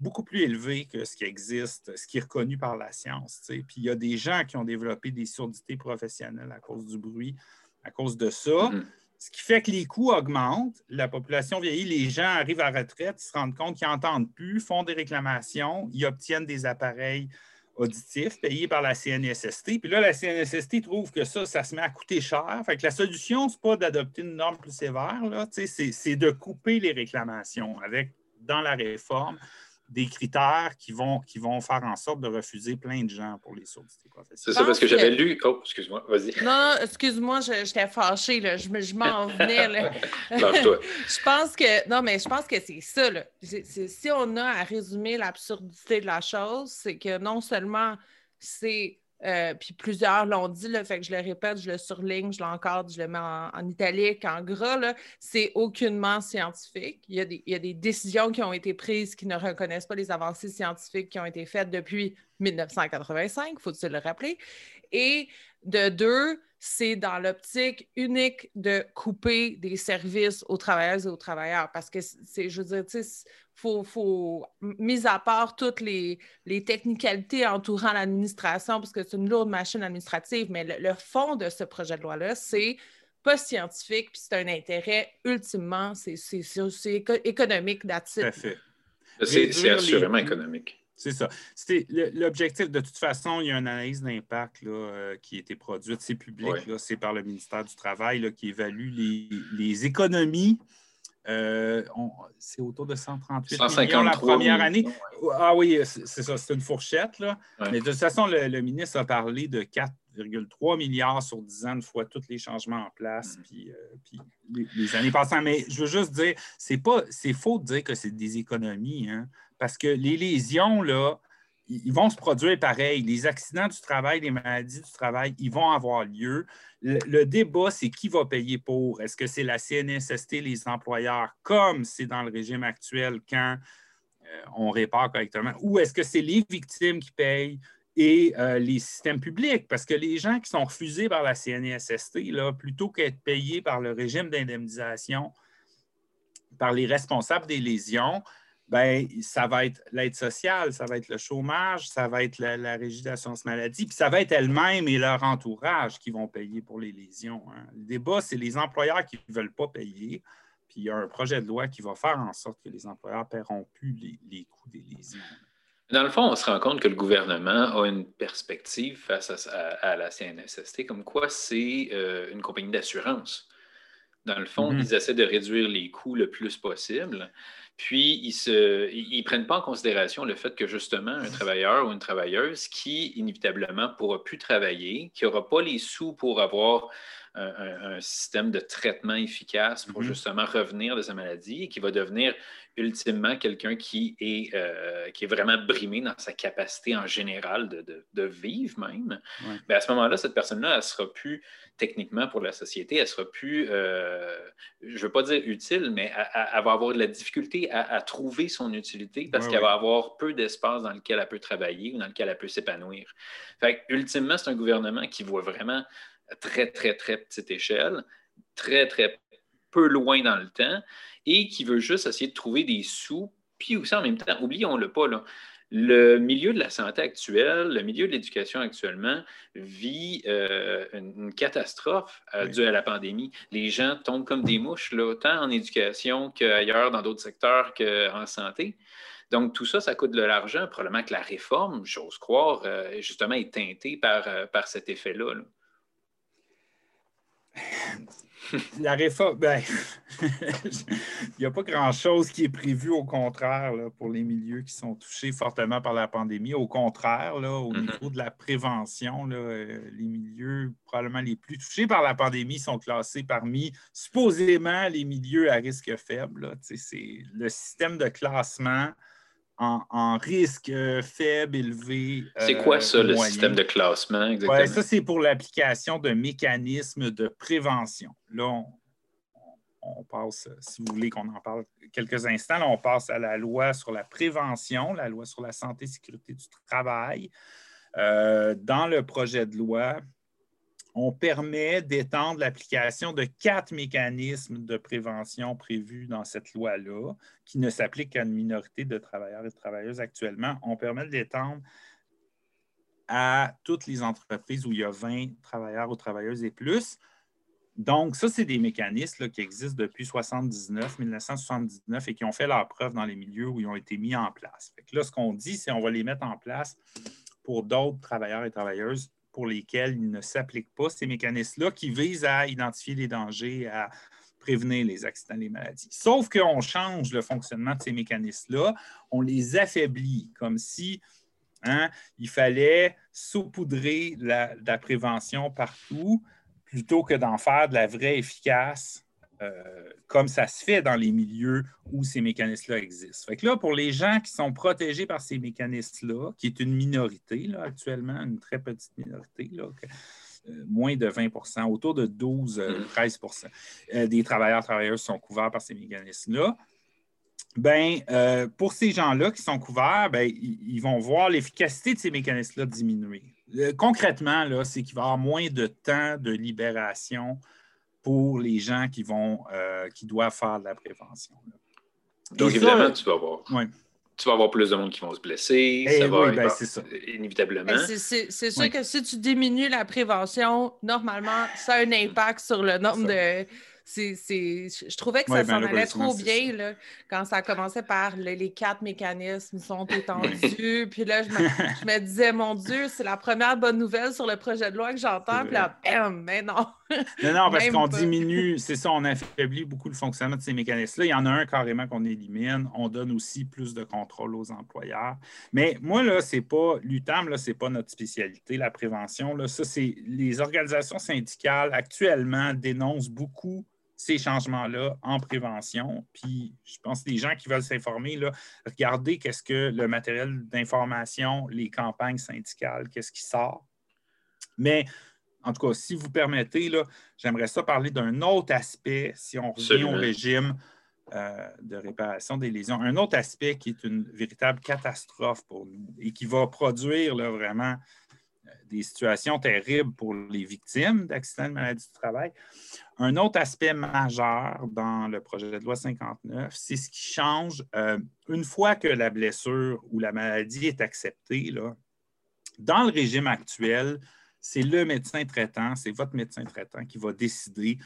beaucoup plus élevé que ce qui existe, ce qui est reconnu par la science. Puis il y a des gens qui ont développé des surdités professionnelles à cause du bruit, à cause de ça. Mm-hmm. Ce qui fait que les coûts augmentent, la population vieillit, les gens arrivent à retraite, ils se rendent compte qu'ils n'entendent plus, font des réclamations, ils obtiennent des appareils auditifs payés par la CNSST. Puis là, la CNSST trouve que ça, ça se met à coûter cher. Fait que la solution, ce n'est pas d'adopter une norme plus sévère, c'est de couper les réclamations avec, dans la réforme, des critères qui vont, qui vont faire en sorte de refuser plein de gens pour les professionnelle. C'est ça, parce que j'avais lu. Oh, excuse-moi, vas-y. Non, excuse-moi, j'étais fâchée, là. je, je m'en venais. Là. je pense que. Non, mais je pense que c'est ça. Là. si on a à résumer l'absurdité de la chose, c'est que non seulement c'est euh, puis plusieurs l'ont dit, là, fait que je le répète, je le surligne, je l'encadre, je le mets en, italique, en gras. C'est aucunement scientifique. Il y, a des, décisions qui ont été prises qui ne reconnaissent pas les avancées scientifiques qui ont été faites depuis 1985, faut-il le rappeler? Et de deux, c'est dans l'optique unique de couper des services aux travailleuses et aux travailleurs. Parce que c'est, je veux dire, faut, faut, mis à part toutes les, les technicalités entourant l'administration, parce que c'est une lourde machine administrative, mais le, fond de ce projet de loi-là, c'est pas scientifique, puis c'est un intérêt ultimement, c'est économique d'attitude. C'est assurément économique. C'est ça. L'objectif, de toute façon, il y a une analyse d'impact euh, qui a été produite, c'est public, c'est par le ministère du Travail qui évalue les, les économies euh, c'est autour de 138 millions la première année. Ah oui, c'est ça, c'est une fourchette. Là. Mais de toute façon, le, ministre a parlé de 4,3 milliards sur 10 ans, une fois tous les changements en place, mm. puis, euh, les, années passées. Mais je veux juste dire, c'est pas, c'est faux de dire que c'est des économies, hein, parce que les lésions, là, ils vont se produire pareil. Les accidents du travail, les maladies du travail, ils vont avoir lieu. Le, débat, c'est qui va payer pour? Est-ce que c'est la CNSST, les employeurs, comme c'est dans le régime actuel quand euh, on répare correctement, ou est-ce que c'est les victimes qui payent et euh, les systèmes publics? Parce que les gens qui sont refusés par la CNSST, là, plutôt qu'être payés par le régime d'indemnisation, par les responsables des lésions, ben, ça va être l'aide sociale, ça va être le chômage, ça va être la, régie d'assurance maladie, puis ça va être elle-même et leur entourage qui vont payer pour les lésions. Hein. Le débat, c'est les employeurs qui ne veulent pas payer, puis il y a un projet de loi qui va faire en sorte que les employeurs ne paieront plus les, coûts des lésions. Dans le fond, on se rend compte que le gouvernement a une perspective face à, la CNSST, comme quoi c'est euh, une compagnie d'assurance. Dans le fond, mm-hmm. ils essaient de réduire les coûts le plus possible. Puis, ils ne prennent pas en considération le fait que justement, un travailleur ou une travailleuse qui inévitablement ne pourra plus travailler, qui n'aura pas les sous pour avoir un, système de traitement efficace pour mm-hmm. justement revenir de sa maladie et qui va devenir ultimement quelqu'un qui, est, euh, qui est vraiment brimé dans sa capacité en général de, vivre même. Mais à ce moment-là, cette personne-là, elle ne sera plus techniquement pour la société, elle ne sera plus, euh, je ne veux pas dire utile, mais elle, va avoir de la difficulté à, trouver son utilité parce qu'elle va avoir peu d'espace dans lequel elle peut travailler ou dans lequel elle peut s'épanouir. Ultimement, c'est un gouvernement qui voit vraiment très, très, très petite échelle, très, très peu loin dans le temps et qui veut juste essayer de trouver des sous. Puis aussi en même temps, oublions-le pas, le milieu de la santé actuelle, le milieu de l'éducation actuellement vit euh, une, catastrophe euh, due à la pandémie. Les gens tombent comme des mouches, là, autant en éducation qu'ailleurs dans d'autres secteurs qu'en santé. Donc, tout ça, ça coûte de l'argent. Probablement que la réforme, j'ose croire, euh, justement, est teintée par, par cet effet-là. là la réforme, ben, il n'y a pas grand-chose qui est prévu au contraire pour les milieux qui sont touchés fortement par la pandémie. Au contraire, là, au mm-hmm. niveau de la prévention, euh, les milieux probablement les plus touchés par la pandémie sont classés parmi supposément les milieux à risque faible. C'est le système de classement en, risque euh, faible, élevé. C'est quoi ça, le système de classement exactement? ça, c'est pour l'application de mécanismes de prévention. Là, on, passe, si vous voulez qu'on en parle quelques instants, là, on passe à la loi sur la prévention, la loi sur la santé et sécurité du travail. Euh, dans le projet de loi, on permet d'étendre l'application de quatre mécanismes de prévention prévus dans cette loi-là, qui ne s'appliquent qu'à une minorité de travailleurs et de travailleuses actuellement. On permet de l'étendre à toutes les entreprises où il y a 20 travailleurs ou travailleuses et plus. Donc, ça, c'est des mécanismes qui existent depuis 1979, 1979 et qui ont fait leur preuve dans les milieux où ils ont été mis en place. là, ce qu'on dit, c'est qu'on va les mettre en place pour d'autres travailleurs et travailleuses pour lesquels il ne s'applique pas ces mécanismes-là qui visent à identifier les dangers, à prévenir les accidents les maladies. Sauf qu'on change le fonctionnement de ces mécanismes-là, on les affaiblit, comme si hein, il fallait saupoudrer la prévention partout plutôt que d'en faire de la vraie efficace euh, comme ça se fait dans les milieux où ces mécanismes-là existent. Fait que là, pour les gens qui sont protégés par ces mécanismes-là, qui est une minorité là, actuellement, une très petite minorité, là, euh, moins de 20% autour de 12-13% euh, des travailleurs travailleuses sont couverts par ces mécanismes-là. Ben, pour ces gens-là qui sont couverts, ben, ils, vont voir l'efficacité de ces mécanismes-là diminuer. concrètement, c'est qu'il va y avoir moins de temps de libération pour les gens qui, vont, euh, qui doivent faire de la prévention. Donc, évidemment, tu vas avoir. Tu vas avoir plus de monde qui vont se blesser. Eh ça va, ben, c'est ça. Inévitablement. C'est sûr que si tu diminues la prévention, normalement, ça a un impact sur le nombre de je trouvais que ça s'en allait trop bien là, quand ça commençait par les quatre mécanismes sont étendus. puis là, je me, disais, mon Dieu, c'est la première bonne nouvelle sur le projet de loi que j'entends. Puis là, bam, mais non. non, non, parce qu'on diminue, c'est ça, on affaiblit beaucoup le fonctionnement de ces mécanismes-là. Il y en a un carrément qu'on élimine. On donne aussi plus de contrôle aux employeurs. Mais moi, là, c'est pas, l'UTAM, là, c'est pas notre spécialité, la prévention. Là. Ça, c'est les organisations syndicales actuellement dénoncent beaucoup ces changements-là en prévention. Puis je pense que les gens qui veulent s'informer, regardez qu'est-ce que le matériel d'information, les campagnes syndicales, qu'est-ce qui sort. Mais en tout cas, si vous permettez, j'aimerais ça parler d'un autre aspect, si on revient au régime euh, de réparation des lésions. Un autre aspect qui est une véritable catastrophe pour nous et qui va produire vraiment euh, des situations terribles pour les victimes d'accidents de maladie du travail. Un autre aspect majeur dans le projet de loi 59, c'est ce qui change euh, une fois que la blessure ou la maladie est acceptée. Dans le régime actuel, c'est le médecin traitant, c'est votre médecin traitant qui va décider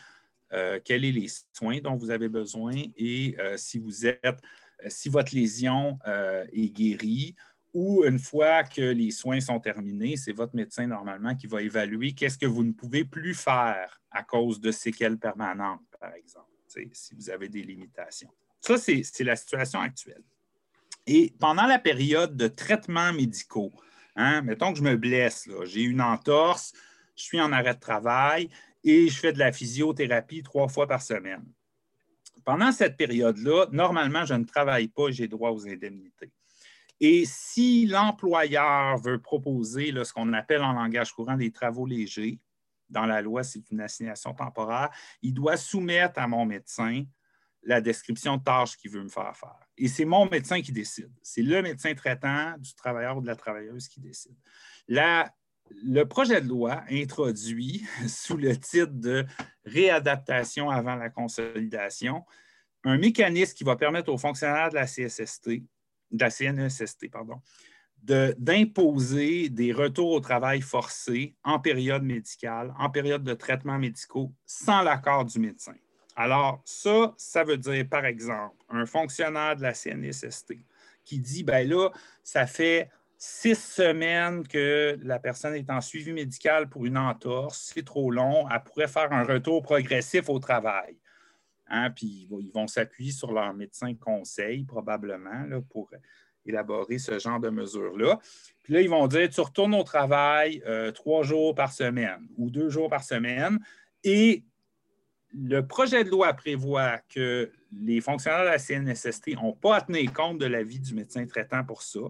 euh, quels sont les soins dont vous avez besoin et euh, si vous êtes, si votre lésion est guérie ou une fois que les soins sont terminés, c'est votre médecin normalement qui va évaluer qu'est-ce que vous ne pouvez plus faire à cause de séquelles permanentes, par exemple, si vous avez des limitations. Ça, c'est la situation actuelle. Et pendant la période de traitement médicaux, hein, mettons que je me blesse, j'ai une entorse, je suis en arrêt de travail et je fais de la physiothérapie trois fois par semaine. Pendant cette période-là, normalement, je ne travaille pas, j'ai droit aux indemnités. Et si l'employeur veut proposer ce qu'on appelle en langage courant des travaux légers, dans la loi, c'est une assignation temporaire, il doit soumettre à mon médecin la description de tâches qu'il veut me faire faire. Et c'est mon médecin qui décide. C'est le médecin traitant du travailleur ou de la travailleuse qui décide. le projet de loi introduit, sous le titre de réadaptation avant la consolidation, un mécanisme qui va permettre aux fonctionnaires de la CSST de la CNESST, pardon, d'imposer des retours au travail forcés en période médicale, en période de traitement médicaux, sans l'accord du médecin. Alors, ça, ça veut dire, par exemple, un fonctionnaire de la CNSST qui dit, ben là, ça fait six semaines que la personne est en suivi médical pour une entorse, c'est trop long, elle pourrait faire un retour progressif au travail. Hein, puis ils vont s'appuyer sur leur médecin conseil, probablement, là, pour élaborer ce genre de mesures-là. Puis là, ils vont dire, tu retournes au travail euh, trois jours par semaine ou deux jours par semaine. Et le projet de loi prévoit que les fonctionnaires de la CNSST n'ont pas à tenir compte de l'avis du médecin traitant pour ça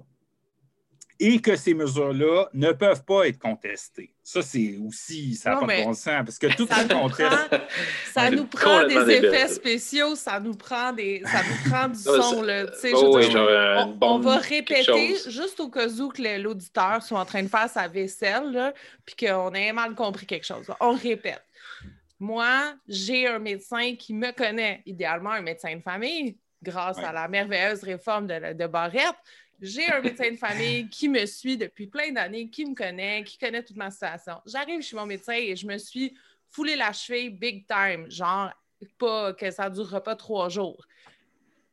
et que ces mesures-là ne peuvent pas être contestées. Ça, c'est aussi, ça n'a pas de bon sens, parce que tout ça est conteste. Ça nous prend des effets spéciaux, ça nous prend, des, ça nous prend du son. Là, on, va répéter, juste au cas où que l'auditeur soit en train de faire sa vaisselle, puis qu'on ait mal compris quelque chose. On répète. Moi, j'ai un médecin qui me connaît, idéalement un médecin de famille, grâce à la merveilleuse réforme de, de Barrette j'ai un médecin de famille qui me suit depuis plein d'années, qui me connaît, qui connaît toute ma situation. J'arrive chez mon médecin et je me suis foulé la cheville big time, genre pas que ça ne durera pas trois jours.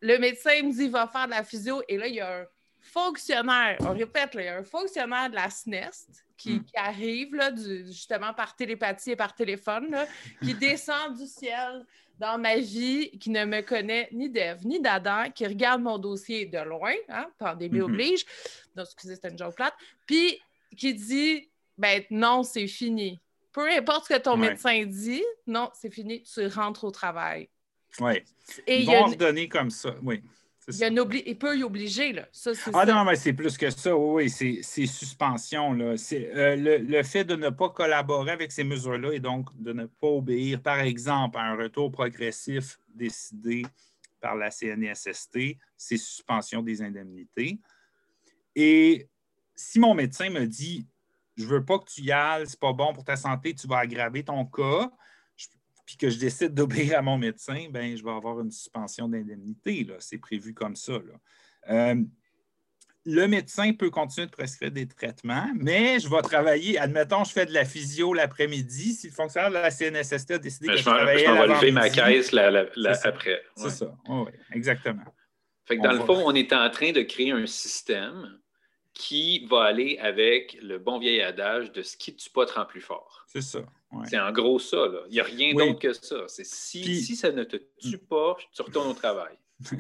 Le médecin me dit va faire de la physio et là, il y a un fonctionnaire, on répète, il y a un fonctionnaire de la SNEST qui, Mm. qui arrive là, du- justement par télépathie et par téléphone, là, qui descend du ciel dans ma vie, qui ne me connaît ni d'Ève ni d'Adam, qui regarde mon dossier de loin, hein, pandémie Mhm. oblige. Non, excusez, c'était une joke plate. Puis qui dit ben non, c'est fini. Peu importe ce que ton Ouais. médecin dit, non, c'est fini, tu rentres au travail. Oui. Ils vont une- ordonner comme ça. Oui. Il, a obli- peut y obliger, là. Ça, Ah ça. non, mais c'est plus que ça. Oui, oui, c'est suspension. Là. C'est, euh, le, le fait de ne pas collaborer avec ces mesures-là et donc de ne pas obéir, par exemple, à un retour progressif décidé par la CNESST, c'est suspension des indemnités. Et si mon médecin me dit je veux pas que tu y ailles, c'est pas bon pour ta santé, tu vas aggraver ton cas, puis que je décide d'obéir à mon médecin, ben je vais avoir une suspension d'indemnité. C'est prévu comme ça. là. Euh, le médecin peut continuer de prescrire des traitements, mais je vais travailler. Admettons, je fais de la physio l'après-midi. Si le fonctionnaire de la CNSST a décidé que Je je travaillais je vais lever ma caisse la- la- la- C'est ça. après. C'est Ouais. ça. Oui, exactement. Fait que On dans le fond, on est en train de créer un système qui va aller avec le bon vieil adage de ce qui ne tue pas te rend plus fort. C'est ça. Ouais. C'est en gros ça. là. Il n'y a rien Oui. d'autre que ça. C'est si, Puis- si ça ne te tue pas, tu retournes au travail.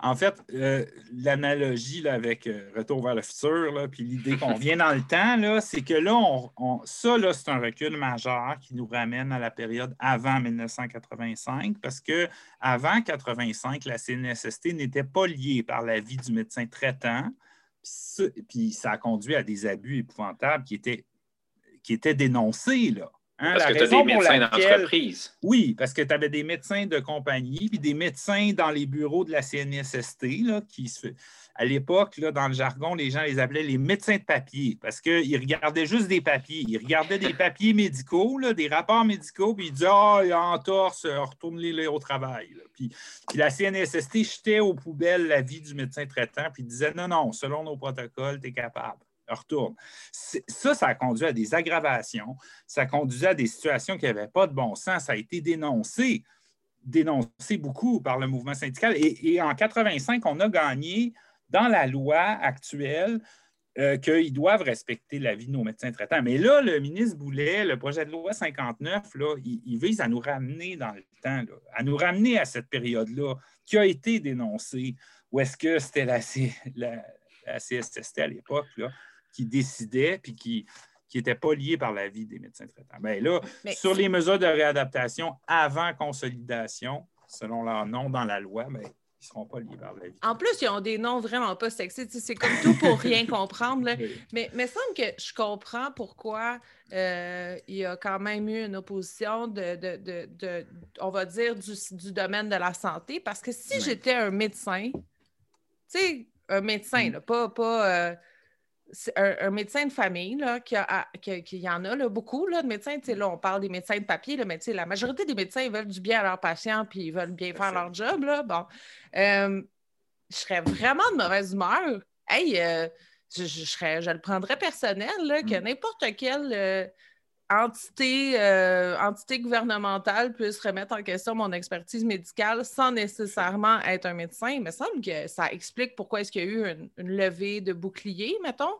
En fait, euh, l'analogie avec euh, Retour vers le futur, là, puis l'idée qu'on vient dans le temps, c'est que là, on, on- ça, c'est un recul majeur qui nous ramène à la période avant 1985, parce que avant 85, la CNSST n'était pas liée par l'avis du médecin traitant, puis ça, puis ça a conduit à des abus épouvantables qui étaient, qui étaient dénoncés. Là. Hein, Parce la que tu as des médecins laquelle- d'entreprise. oui, parce que tu avais des médecins de compagnie, puis des médecins dans les bureaux de la CNSST, là, qui se à l'époque, dans le jargon, les gens les appelaient les médecins de papier, parce qu'ils regardaient juste des papiers. Ils regardaient des papiers médicaux, là, des rapports médicaux, puis ils disaient Ah, il y a entorse, euh, retourne-les au travail. là. Puis, puis la CNSST jetait aux poubelles l'avis du médecin traitant, puis disait Non, non, selon nos protocoles, tu es capable. Retourne. Ça, ça a conduit à des aggravations ça conduisait à des situations qui n'avaient pas de bon sens. Ça a été dénoncé, dénoncé beaucoup par le mouvement syndical. Et, en 85, on a gagné dans la loi actuelle euh, qu'ils doivent respecter l'avis de nos médecins traitants. Mais là, le ministre Boulet, le projet de loi 59, là, il, vise à nous ramener dans le temps, là, à nous ramener à cette période-là qui a été dénoncée. Ou est-ce que c'était la, la, la CSST à l'époque qui décidait puis qui n'était pas lié par l'avis des médecins traitants? Bien là, Mais sur les mesures de réadaptation avant consolidation, selon leur nom dans la loi, bien, ils ne seront pas liés par l'avis. En plus, ils ont des noms vraiment pas sexy. C'est comme tout pour rien comprendre. là. Oui. Mais il me semble que je comprends pourquoi euh, il y a quand même eu une opposition de, de- de- de- on va dire, du, du domaine de la santé. Parce que si Oui. j'étais un médecin, tu sais, un médecin, Mm. là, pas, pas euh, un, un médecin de famille, là, qui, a, qui, qui y en a là, beaucoup là, de médecins. Là, on parle des médecins de papier, là, mais la majorité des médecins ils veulent du bien à leurs patients puis ils veulent bien faire leur job. Là. Bon. Euh, je serais vraiment de mauvaise humeur. Hey, euh, je, je, serais, je le prendrais personnel là, que Mm. n'importe quelle euh, entité, euh, entité gouvernementale puisse remettre en question mon expertise médicale sans nécessairement être un médecin. Il me semble que ça explique pourquoi est-ce qu'il y a eu une, une levée de bouclier, mettons.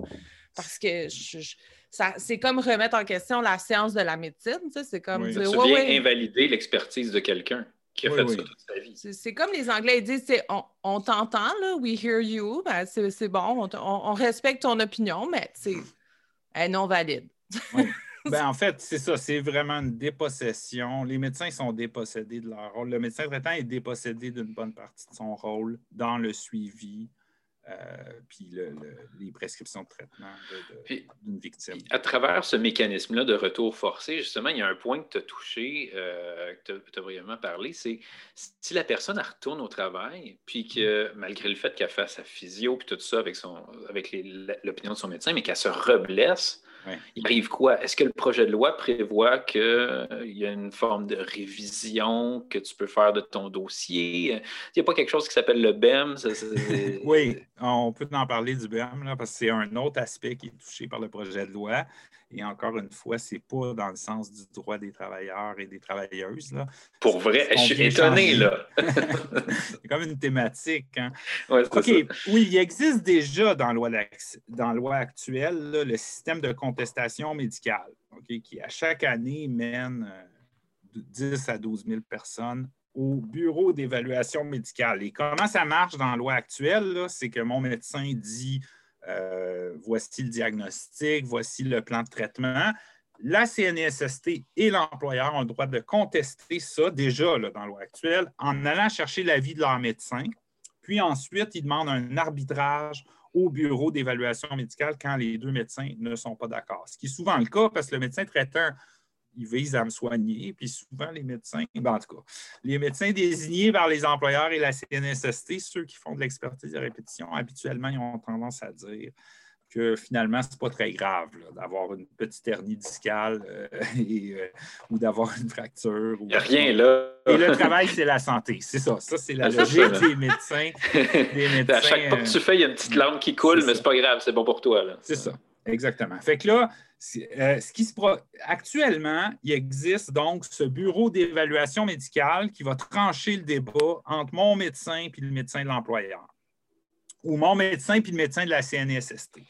Parce que je- je- ça, c'est comme remettre en question la science de la médecine. tu sais, C'est comme Oui. Tu dire, viens ouais, ouais. invalider l'expertise de quelqu'un qui a Oui, fait oui. ça toute sa vie. C'est c'est comme les Anglais ils disent, c'est on, on t'entend, là, we hear you, ben, c'est c'est bon, on, t- on- on respecte ton opinion, mais c'est elle est non valide. Ben, en fait, c'est ça, c'est vraiment une dépossession. Les médecins sont dépossédés de leur rôle. Le médecin traitant est dépossédé d'une bonne partie de son rôle dans le suivi, euh, puis le- le- les prescriptions de traitement d'une victime. Puis, à travers ce mécanisme-là de retour forcé, justement, il y a un point que tu as touché, euh, que tu as brièvement parlé, c'est si la personne retourne au travail, puis que malgré le fait qu'elle fasse sa physio, puis tout ça avec, son, avec l'opinion de son médecin, mais qu'elle se reblesse, Il arrive quoi? Est-ce que le projet de loi prévoit qu'il y a une forme de révision que tu peux faire de ton dossier? Il n'y a pas quelque chose qui s'appelle le BEM? ça, Oui, on peut en parler du BEM, là, parce que c'est un autre aspect qui est touché par le projet de loi. Et encore une fois, ce n'est pas dans le sens du droit des travailleurs et des travailleuses. Là. Pour vrai, je suis étonné, là. c'est comme une thématique. Hein? OK, oui, il existe déjà dans la loi, dans loi actuelle le système de contestation médicale, qui à chaque année mène 10 euh, à 12 000 personnes au bureau d'évaluation médicale. Et comment ça marche dans la loi actuelle? C'est que mon médecin dit euh, voici le diagnostic, voici le plan de traitement. La CNESST et l'employeur ont le droit de contester ça déjà dans la loi actuelle en allant chercher l'avis de leur médecin. Puis ensuite, ils demandent un arbitrage au bureau d'évaluation médicale quand les deux médecins ne sont pas d'accord. Ce qui est souvent le cas parce que le médecin traitant ils visent à me soigner. Puis souvent, les médecins, ben, en tout cas, les médecins désignés par les employeurs et la CNSST, ceux qui font de l'expertise de répétition, habituellement, ils ont tendance à dire que finalement, ce n'est pas très grave d'avoir une petite hernie discale euh, euh, ou d'avoir une fracture. Il n'y a rien là. Et le travail, c'est la santé. C'est ça. Ça, c'est la logique des médecins. à chaque fois que tu fais, il y a une petite larme qui coule, mais ce n'est pas grave, c'est bon pour toi. C'est ça. Exactement. Fait que là, euh, ce qui se actuellement, il existe donc ce bureau d'évaluation médicale qui va trancher le débat entre mon médecin et le médecin de l'employeur, ou mon médecin et le médecin de la CNSST.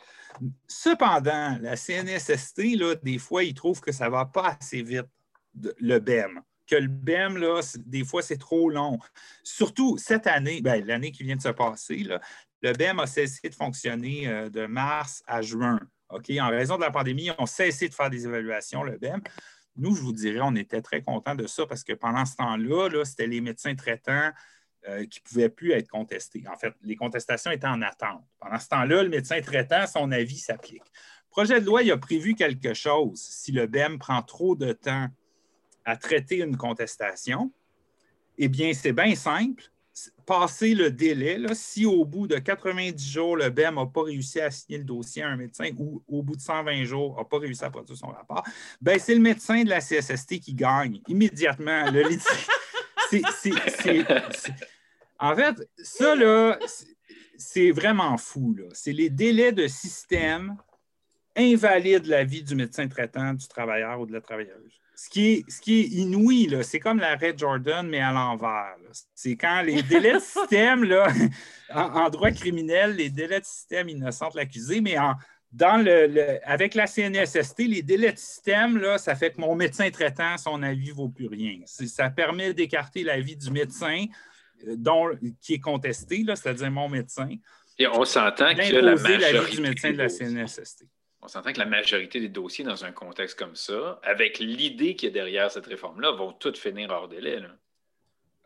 Cependant, la CNSST, là, des fois, ils trouvent que ça ne va pas assez vite, le BEM. Que le BEM, là, des fois, c'est trop long. Surtout cette année, ben, l'année qui vient de se passer, le BEM a cessé de fonctionner euh, de mars à juin. En raison de la pandémie, on cessé de faire des évaluations, le BEM. Nous, je vous dirais, on était très contents de ça parce que pendant ce temps-là, -là, c'était les médecins traitants euh, qui ne pouvaient plus être contestés. En fait, les contestations étaient en attente. Pendant ce temps-là, le médecin traitant, son avis s'applique. Le projet de loi il a prévu quelque chose. Si le BEM prend trop de temps à traiter une contestation, eh bien, c'est bien simple passer le délai, si au bout de 90 jours, le BEM n'a pas réussi à signer le dossier à un médecin ou au bout de 120 jours n'a pas réussi à produire son rapport, ben, c'est le médecin de la CSST qui gagne immédiatement. Le en fait, ça, là, c'est vraiment fou. C'est les délais de système invalident la vie du médecin traitant, du travailleur ou de la travailleuse ce qui est, ce qui est inouï, c'est comme l'arrêt Jordan, mais à l'envers. C'est quand les délais de système, là, en, droit criminel, les délais de système innocentent l'accusé, mais en, dans le, avec la CNSST, les délais de système, là, ça fait que mon médecin traitant, son avis ne vaut plus rien. Ça permet d'écarter l'avis du médecin euh, dont, qui est contesté, c'est-à-dire mon médecin. Et on s'entend que la majorité du médecin de la CNSST on s'entend que la majorité des dossiers dans un contexte comme ça, avec l'idée qu'il y a derrière cette réforme-là, vont toutes finir hors délai.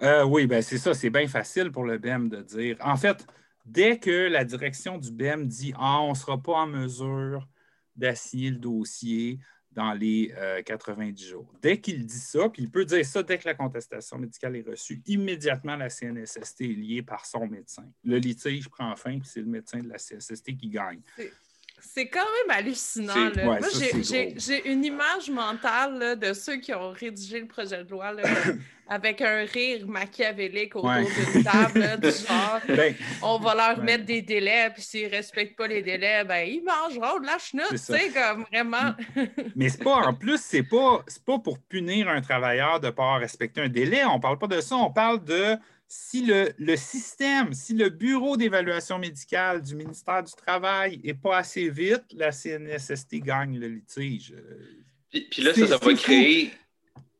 Euh, oui, ben c'est ça. C'est bien facile pour le BEM de dire. En fait, dès que la direction du BEM dit Ah, on ne sera pas en mesure d'assigner le dossier dans les 90 euh, jours. Dès qu'il dit ça, puis il peut dire ça dès que la contestation médicale est reçue, immédiatement la CNSST est liée par son médecin. Le litige prend fin, puis c'est le médecin de la CNSST qui gagne. C'est quand même hallucinant. Moi, j'ai une image mentale de ceux qui ont rédigé le projet de loi avec un rire machiavélique autour d'une table, du genre ben, on va leur mettre des délais, puis s'ils ne respectent pas les délais, ben, ils mangeront de la chenoute, tu sais, comme vraiment. Mais c'est pas, en plus, c'est pas, pas pour punir un travailleur de ne pas respecter un délai. On ne parle pas de ça, on parle de si le, système, si le bureau d'évaluation médicale du ministère du Travail n'est pas assez vite, la CNSST gagne le litige. Puis, là, ça, va créer,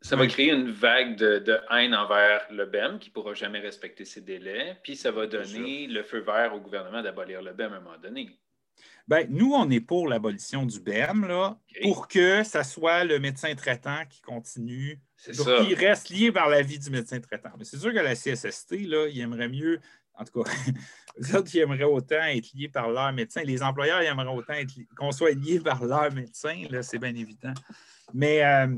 ça va créer une vague de, haine envers le BEM qui ne pourra jamais respecter ses délais, puis ça va donner le feu vert au gouvernement d'abolir le BEM à un moment donné. Bien, nous, on est pour l'abolition du BEM, là, pour que ça soit le médecin traitant qui continue. Donc, il reste lié par la vie du médecin traitant. Mais c'est sûr que la CSST, là, il aimerait mieux, en tout cas, eux autres, ils aimeraient autant être liés par leur médecin. Les employeurs, ils aimeraient autant qu'on soit liés par leur médecin, là, c'est bien évident. Mais. Euh,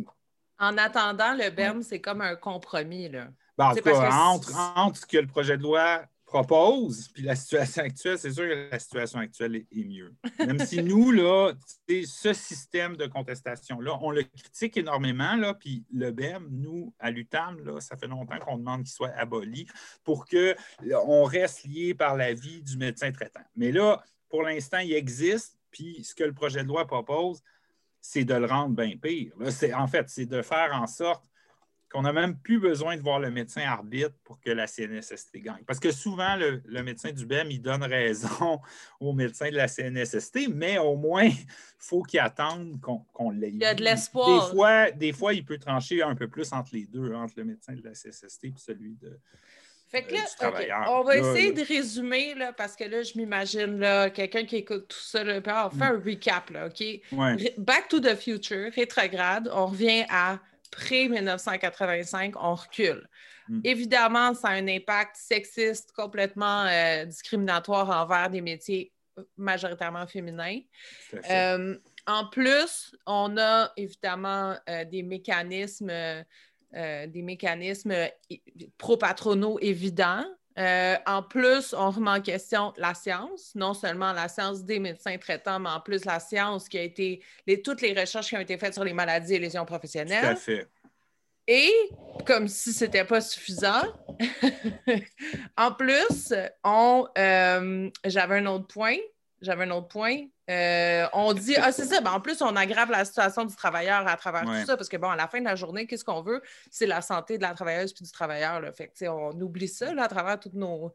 en attendant, le BEM, c'est comme un compromis, là. Ben, en tout cas, entre, entre ce que le projet de loi propose, puis la situation actuelle, c'est sûr que la situation actuelle est, mieux. Même si nous, là, ce système de contestation-là, on le critique énormément, là, puis le BEM, nous, à l'UTAM, là, ça fait longtemps qu'on demande qu'il soit aboli pour qu'on reste lié par la vie du médecin traitant. Mais là, pour l'instant, il existe, puis ce que le projet de loi propose, c'est de le rendre bien pire. en fait, c'est de faire en sorte qu'on n'a même plus besoin de voir le médecin arbitre pour que la CNSST gagne. Parce que souvent, le, médecin du BEM, il donne raison au médecin de la CNSST, mais au moins, il faut qu'il attende qu'on l'ait. Il y a de l'espoir. Des fois, des fois, il peut trancher un peu plus entre les deux, entre le médecin de la CNSST et celui de, fait que là, on va essayer de résumer, là, parce que là, je m'imagine quelqu'un qui écoute tout ça, là, on fait un recap, là, OK? Back to the future, rétrograde, on revient à pré-1985, on recule. Mm. Évidemment, ça a un impact sexiste complètement euh, discriminatoire envers des métiers majoritairement féminins. Euh, en plus, on a évidemment euh, des mécanismes euh, des mécanismes euh, pro-patronaux évidents. Euh, en plus, on remet en question la science, non seulement la science des médecins traitants, mais en plus la science qui a été, les, toutes les recherches qui ont été faites sur les maladies et lésions professionnelles. Tout à fait. Et, comme si ce n'était pas suffisant, en plus, on, j'avais un autre point, j'avais un autre point. Euh, on dit, ah, c'est ça, ben, en plus, on aggrave la situation du travailleur à travers tout ça, parce que, bon, à la fin de la journée, qu'est-ce qu'on veut? C'est la santé de la travailleuse puis du travailleur. Là. Fait que, on oublie ça à travers toutes nos.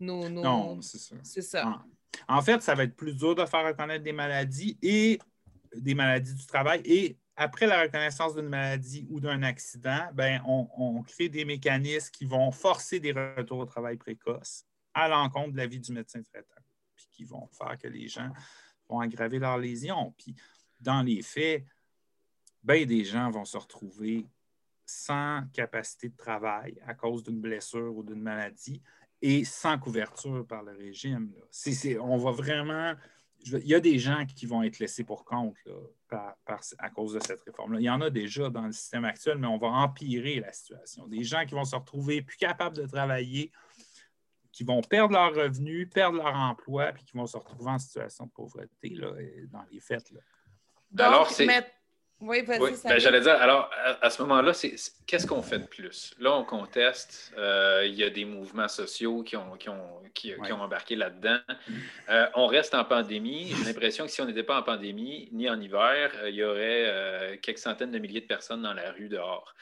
nos, Non, c'est ça. C'est ça. En, fait, ça va être plus dur de faire reconnaître des maladies et des maladies du travail. Et après la reconnaissance d'une maladie ou d'un accident, ben, on, on crée des mécanismes qui vont forcer des retours au travail précoces à l'encontre de la vie du médecin traitant qui vont faire que les gens vont aggraver leurs lésions. Puis, dans les faits, bien des gens vont se retrouver sans capacité de travail à cause d'une blessure ou d'une maladie et sans couverture par le régime. on va vraiment. il y a des gens qui vont être laissés pour compte à cause de cette réforme-là. Il y en a déjà dans le système actuel, mais on va empirer la situation. Des gens qui vont se retrouver plus capables de travailler qui vont perdre leur revenu, perdre leur emploi, puis qui vont se retrouver en situation de pauvreté là, dans les faits. Là. alors, c'est... Oui, oui ben, J'allais dire, alors, à, ce moment-là, c'est, qu'est-ce qu'on fait de plus? Là, on conteste. Euh, il y a des mouvements sociaux qui ont, qui ont, qui, ont embarqué là-dedans. Euh, on reste en pandémie. J'ai l'impression que si on n'était pas en pandémie, ni en hiver, euh, il y aurait quelques centaines de milliers de personnes dans la rue dehors.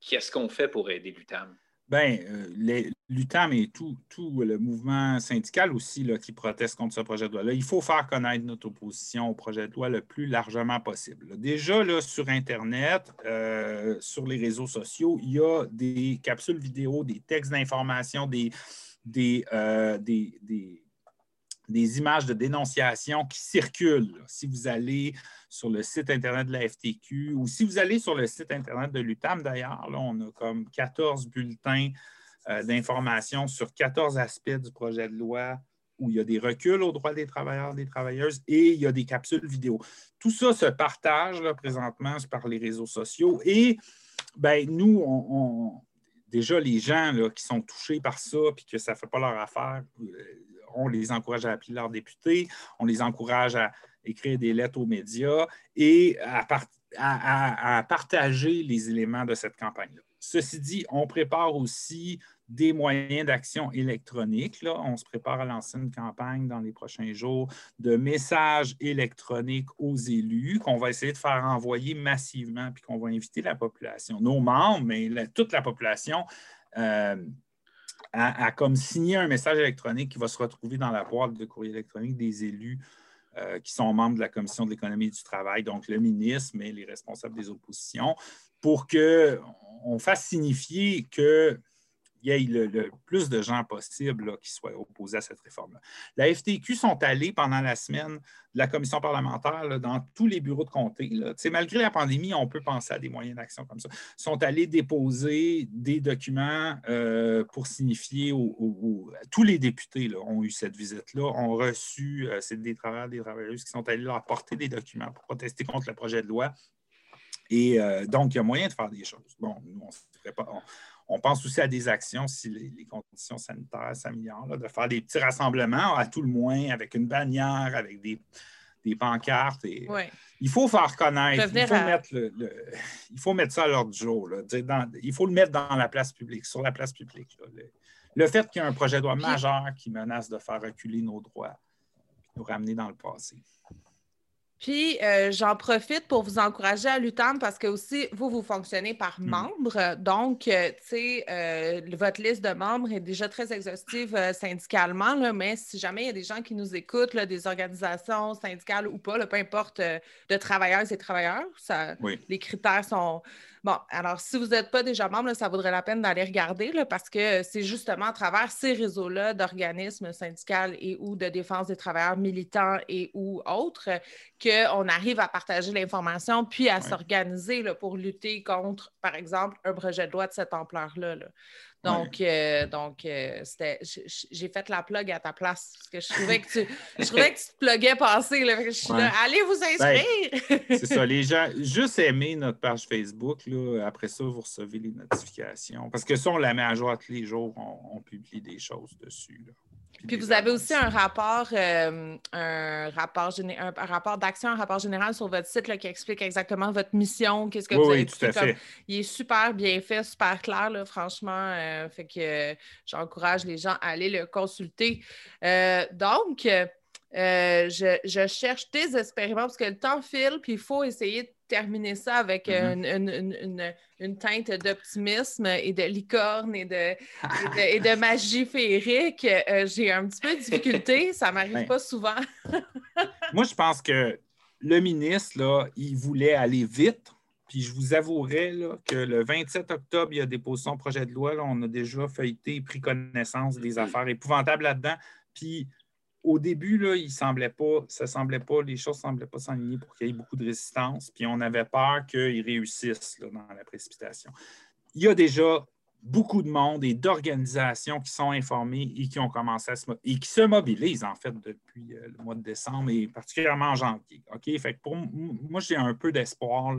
Qu'est-ce qu'on fait pour aider l'UTAM? Bien, euh, l'UTAM et tout, le mouvement syndical aussi là, qui proteste contre ce projet de loi-là, il faut faire connaître notre opposition au projet de loi le plus largement possible. Déjà, là, sur Internet, euh, sur les réseaux sociaux, il y a des capsules vidéo, des textes d'information, des, des, euh, des des images de dénonciation qui circulent. Si vous allez sur le site Internet de la FTQ ou si vous allez sur le site Internet de l'UTAM, d'ailleurs, là, on a comme 14 bulletins euh, d'information sur 14 aspects du projet de loi où il y a des reculs aux droits des travailleurs, des travailleuses et il y a des capsules vidéo. Tout ça se partage présentement par les réseaux sociaux et ben, nous, déjà, les gens qui sont touchés par ça et que ça ne fait pas leur affaire, euh, on les encourage à appeler leurs députés, on les encourage à écrire des lettres aux médias et à, partager les éléments de cette campagne-là. Ceci dit, on prépare aussi des moyens d'action électroniques. Là. On se prépare à lancer une campagne dans les prochains jours de messages électroniques aux élus qu'on va essayer de faire envoyer massivement, puis qu'on va inviter la population, nos membres, mais toute la population euh, à, comme signer un message électronique qui va se retrouver dans la boîte de courrier électronique des élus euh, qui sont membres de la Commission de l'économie et du travail, donc le ministre, mais les responsables des oppositions, pour qu'on fasse signifier que y ait le, plus de gens possible qui soient opposés à cette réforme-là. La FTQ sont allés pendant la semaine de la commission parlementaire dans tous les bureaux de comté. Malgré la pandémie, on peut penser à des moyens d'action comme ça. Ils sont allés déposer des documents euh, pour signifier aux, tous les députés ont eu cette visite-là, ont reçu, euh, c'est des travailleurs, des travailleuses qui sont allés leur apporter des documents pour protester contre le projet de loi. Et euh, donc, il y a moyen de faire des choses. Bon, nous, on ne ferait pas. Pense aussi à des actions si les, conditions sanitaires s'améliorent, de faire des petits rassemblements, à tout le moins, avec une bannière, avec des, pancartes. Et, Il faut faire connaître, il faut, mettre il faut mettre ça à l'ordre du jour. il faut le mettre dans la place publique, sur la place publique. Le, fait qu'il y ait un projet de loi majeur qui menace de faire reculer nos droits, nous ramener dans le passé. Puis euh, j'en profite pour vous encourager à l'UTAM parce que aussi, vous, vous fonctionnez par Mm. membres. Donc, euh, tu sais, euh, votre liste de membres est déjà très exhaustive syndicalement, là, mais si jamais il y a des gens qui nous écoutent, là, des organisations syndicales ou pas, là, peu importe, de travailleurs et travailleurs, ça, Oui. les critères sont. Bon, alors si vous n'êtes pas déjà membre, là, ça vaudrait la peine d'aller regarder là, parce que c'est justement à travers ces réseaux-là d'organismes syndicaux et ou de défense des travailleurs militants et ou autres qu'on arrive à partager l'information puis à s'organiser pour lutter contre, par exemple, un projet de loi de cette ampleur-là. là. Donc, euh, donc euh, c'était, j'ai fait la plug à ta place parce que je trouvais que tu, je trouvais que tu te pluguais passer. Là, Fait que je suis Ouais. là, allez vous inscrire! C'est ça, les gens, juste aimer notre page Facebook, là, après ça, vous recevez les notifications. Parce que ça, on la met à jour tous les jours, on, on publie des choses dessus. là. Puis vous avez aussi un rapport, euh, un rapport, un, un rapport d'action, un rapport général sur votre site là, qui explique exactement votre mission, qu'est-ce que Oui, vous avez oui, tout à comme- fait. Il est super bien fait, super clair, là, franchement. euh, fait que euh, j'encourage les gens à aller le consulter. Euh, donc, euh, je, je cherche désespérément parce que le temps file, puis il faut essayer de terminer ça avec Mhm. une, une- une- une teinte d'optimisme et de licorne et de, et de, et de magie féerique. Euh, J'ai un petit peu de difficulté, ça m'arrive Ben. pas souvent. Moi, je pense que le ministre, là, il voulait aller vite. Puis je vous avouerai là, que le 27 octobre, il a déposé son projet de loi. là. on a déjà feuilleté et pris connaissance des affaires épouvantables là-dedans. Puis au début, là, il ça semblait pas, les choses ne semblaient pas s'enligner pour qu'il y ait beaucoup de résistance. Puis on avait peur qu'il réussisse là, dans la précipitation. Il y a déjà beaucoup de monde et d'organisations qui sont informées et qui ont commencé à se mobilisent en fait depuis euh, le mois de décembre et particulièrement en janvier. OK? Fait que pour moi, j'ai un peu d'espoir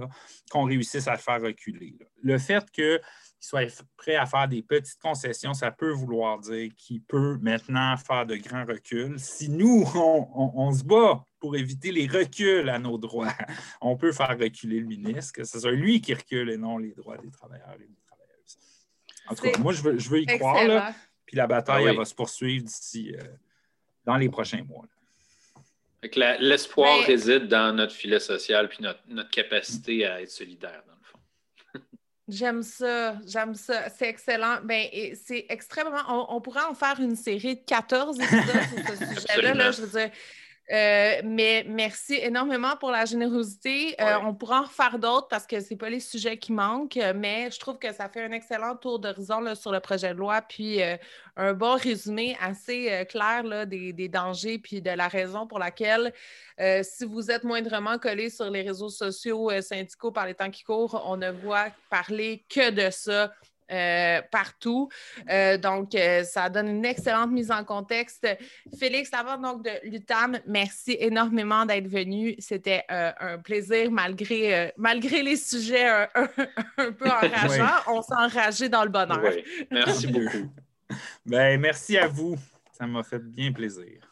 qu'on réussisse à le faire reculer. Le fait qu'il soit f- prêt à faire des petites concessions, ça peut vouloir dire qu'il peut maintenant faire de grands reculs. Si nous, on, on- on se bat pour éviter les reculs à nos droits, on peut faire reculer le ministre, que ce soit lui qui recule et non les droits des travailleurs et des travailleuses. En tout cas, moi, je veux, je veux y croire. Là, puis la bataille, Ah oui. elle va se poursuivre d'ici euh, dans les prochains mois. L'espoir Mais- réside dans notre filet social puis notre, notre capacité à être solidaire. J'aime ça, j'aime ça. C'est excellent. Ben, c'est extrêmement. On, on pourrait en faire une série de 14 épisodes sur ce sujet-là. là, je veux dire. Euh, mais merci énormément pour la générosité. Euh, Ouais. on pourra en refaire d'autres parce que ce n'est pas les sujets qui manquent, mais je trouve que ça fait un excellent tour d'horizon sur le projet de loi, puis euh, un bon résumé assez clair là, des, des dangers, puis de la raison pour laquelle, si vous êtes moindrement collé sur les réseaux sociaux syndicaux par les temps qui courent, on ne voit parler que de ça euh, partout. Euh, donc, euh, ça donne une excellente mise en contexte. Félix, avant donc de l'UTAM, merci énormément d'être venu. C'était euh, un plaisir malgré, euh, malgré les sujets un, un- un peu enrageants. On s'est enragé dans le bonheur. Oui. Merci beaucoup. Ben, merci à vous. Ça m'a fait bien plaisir.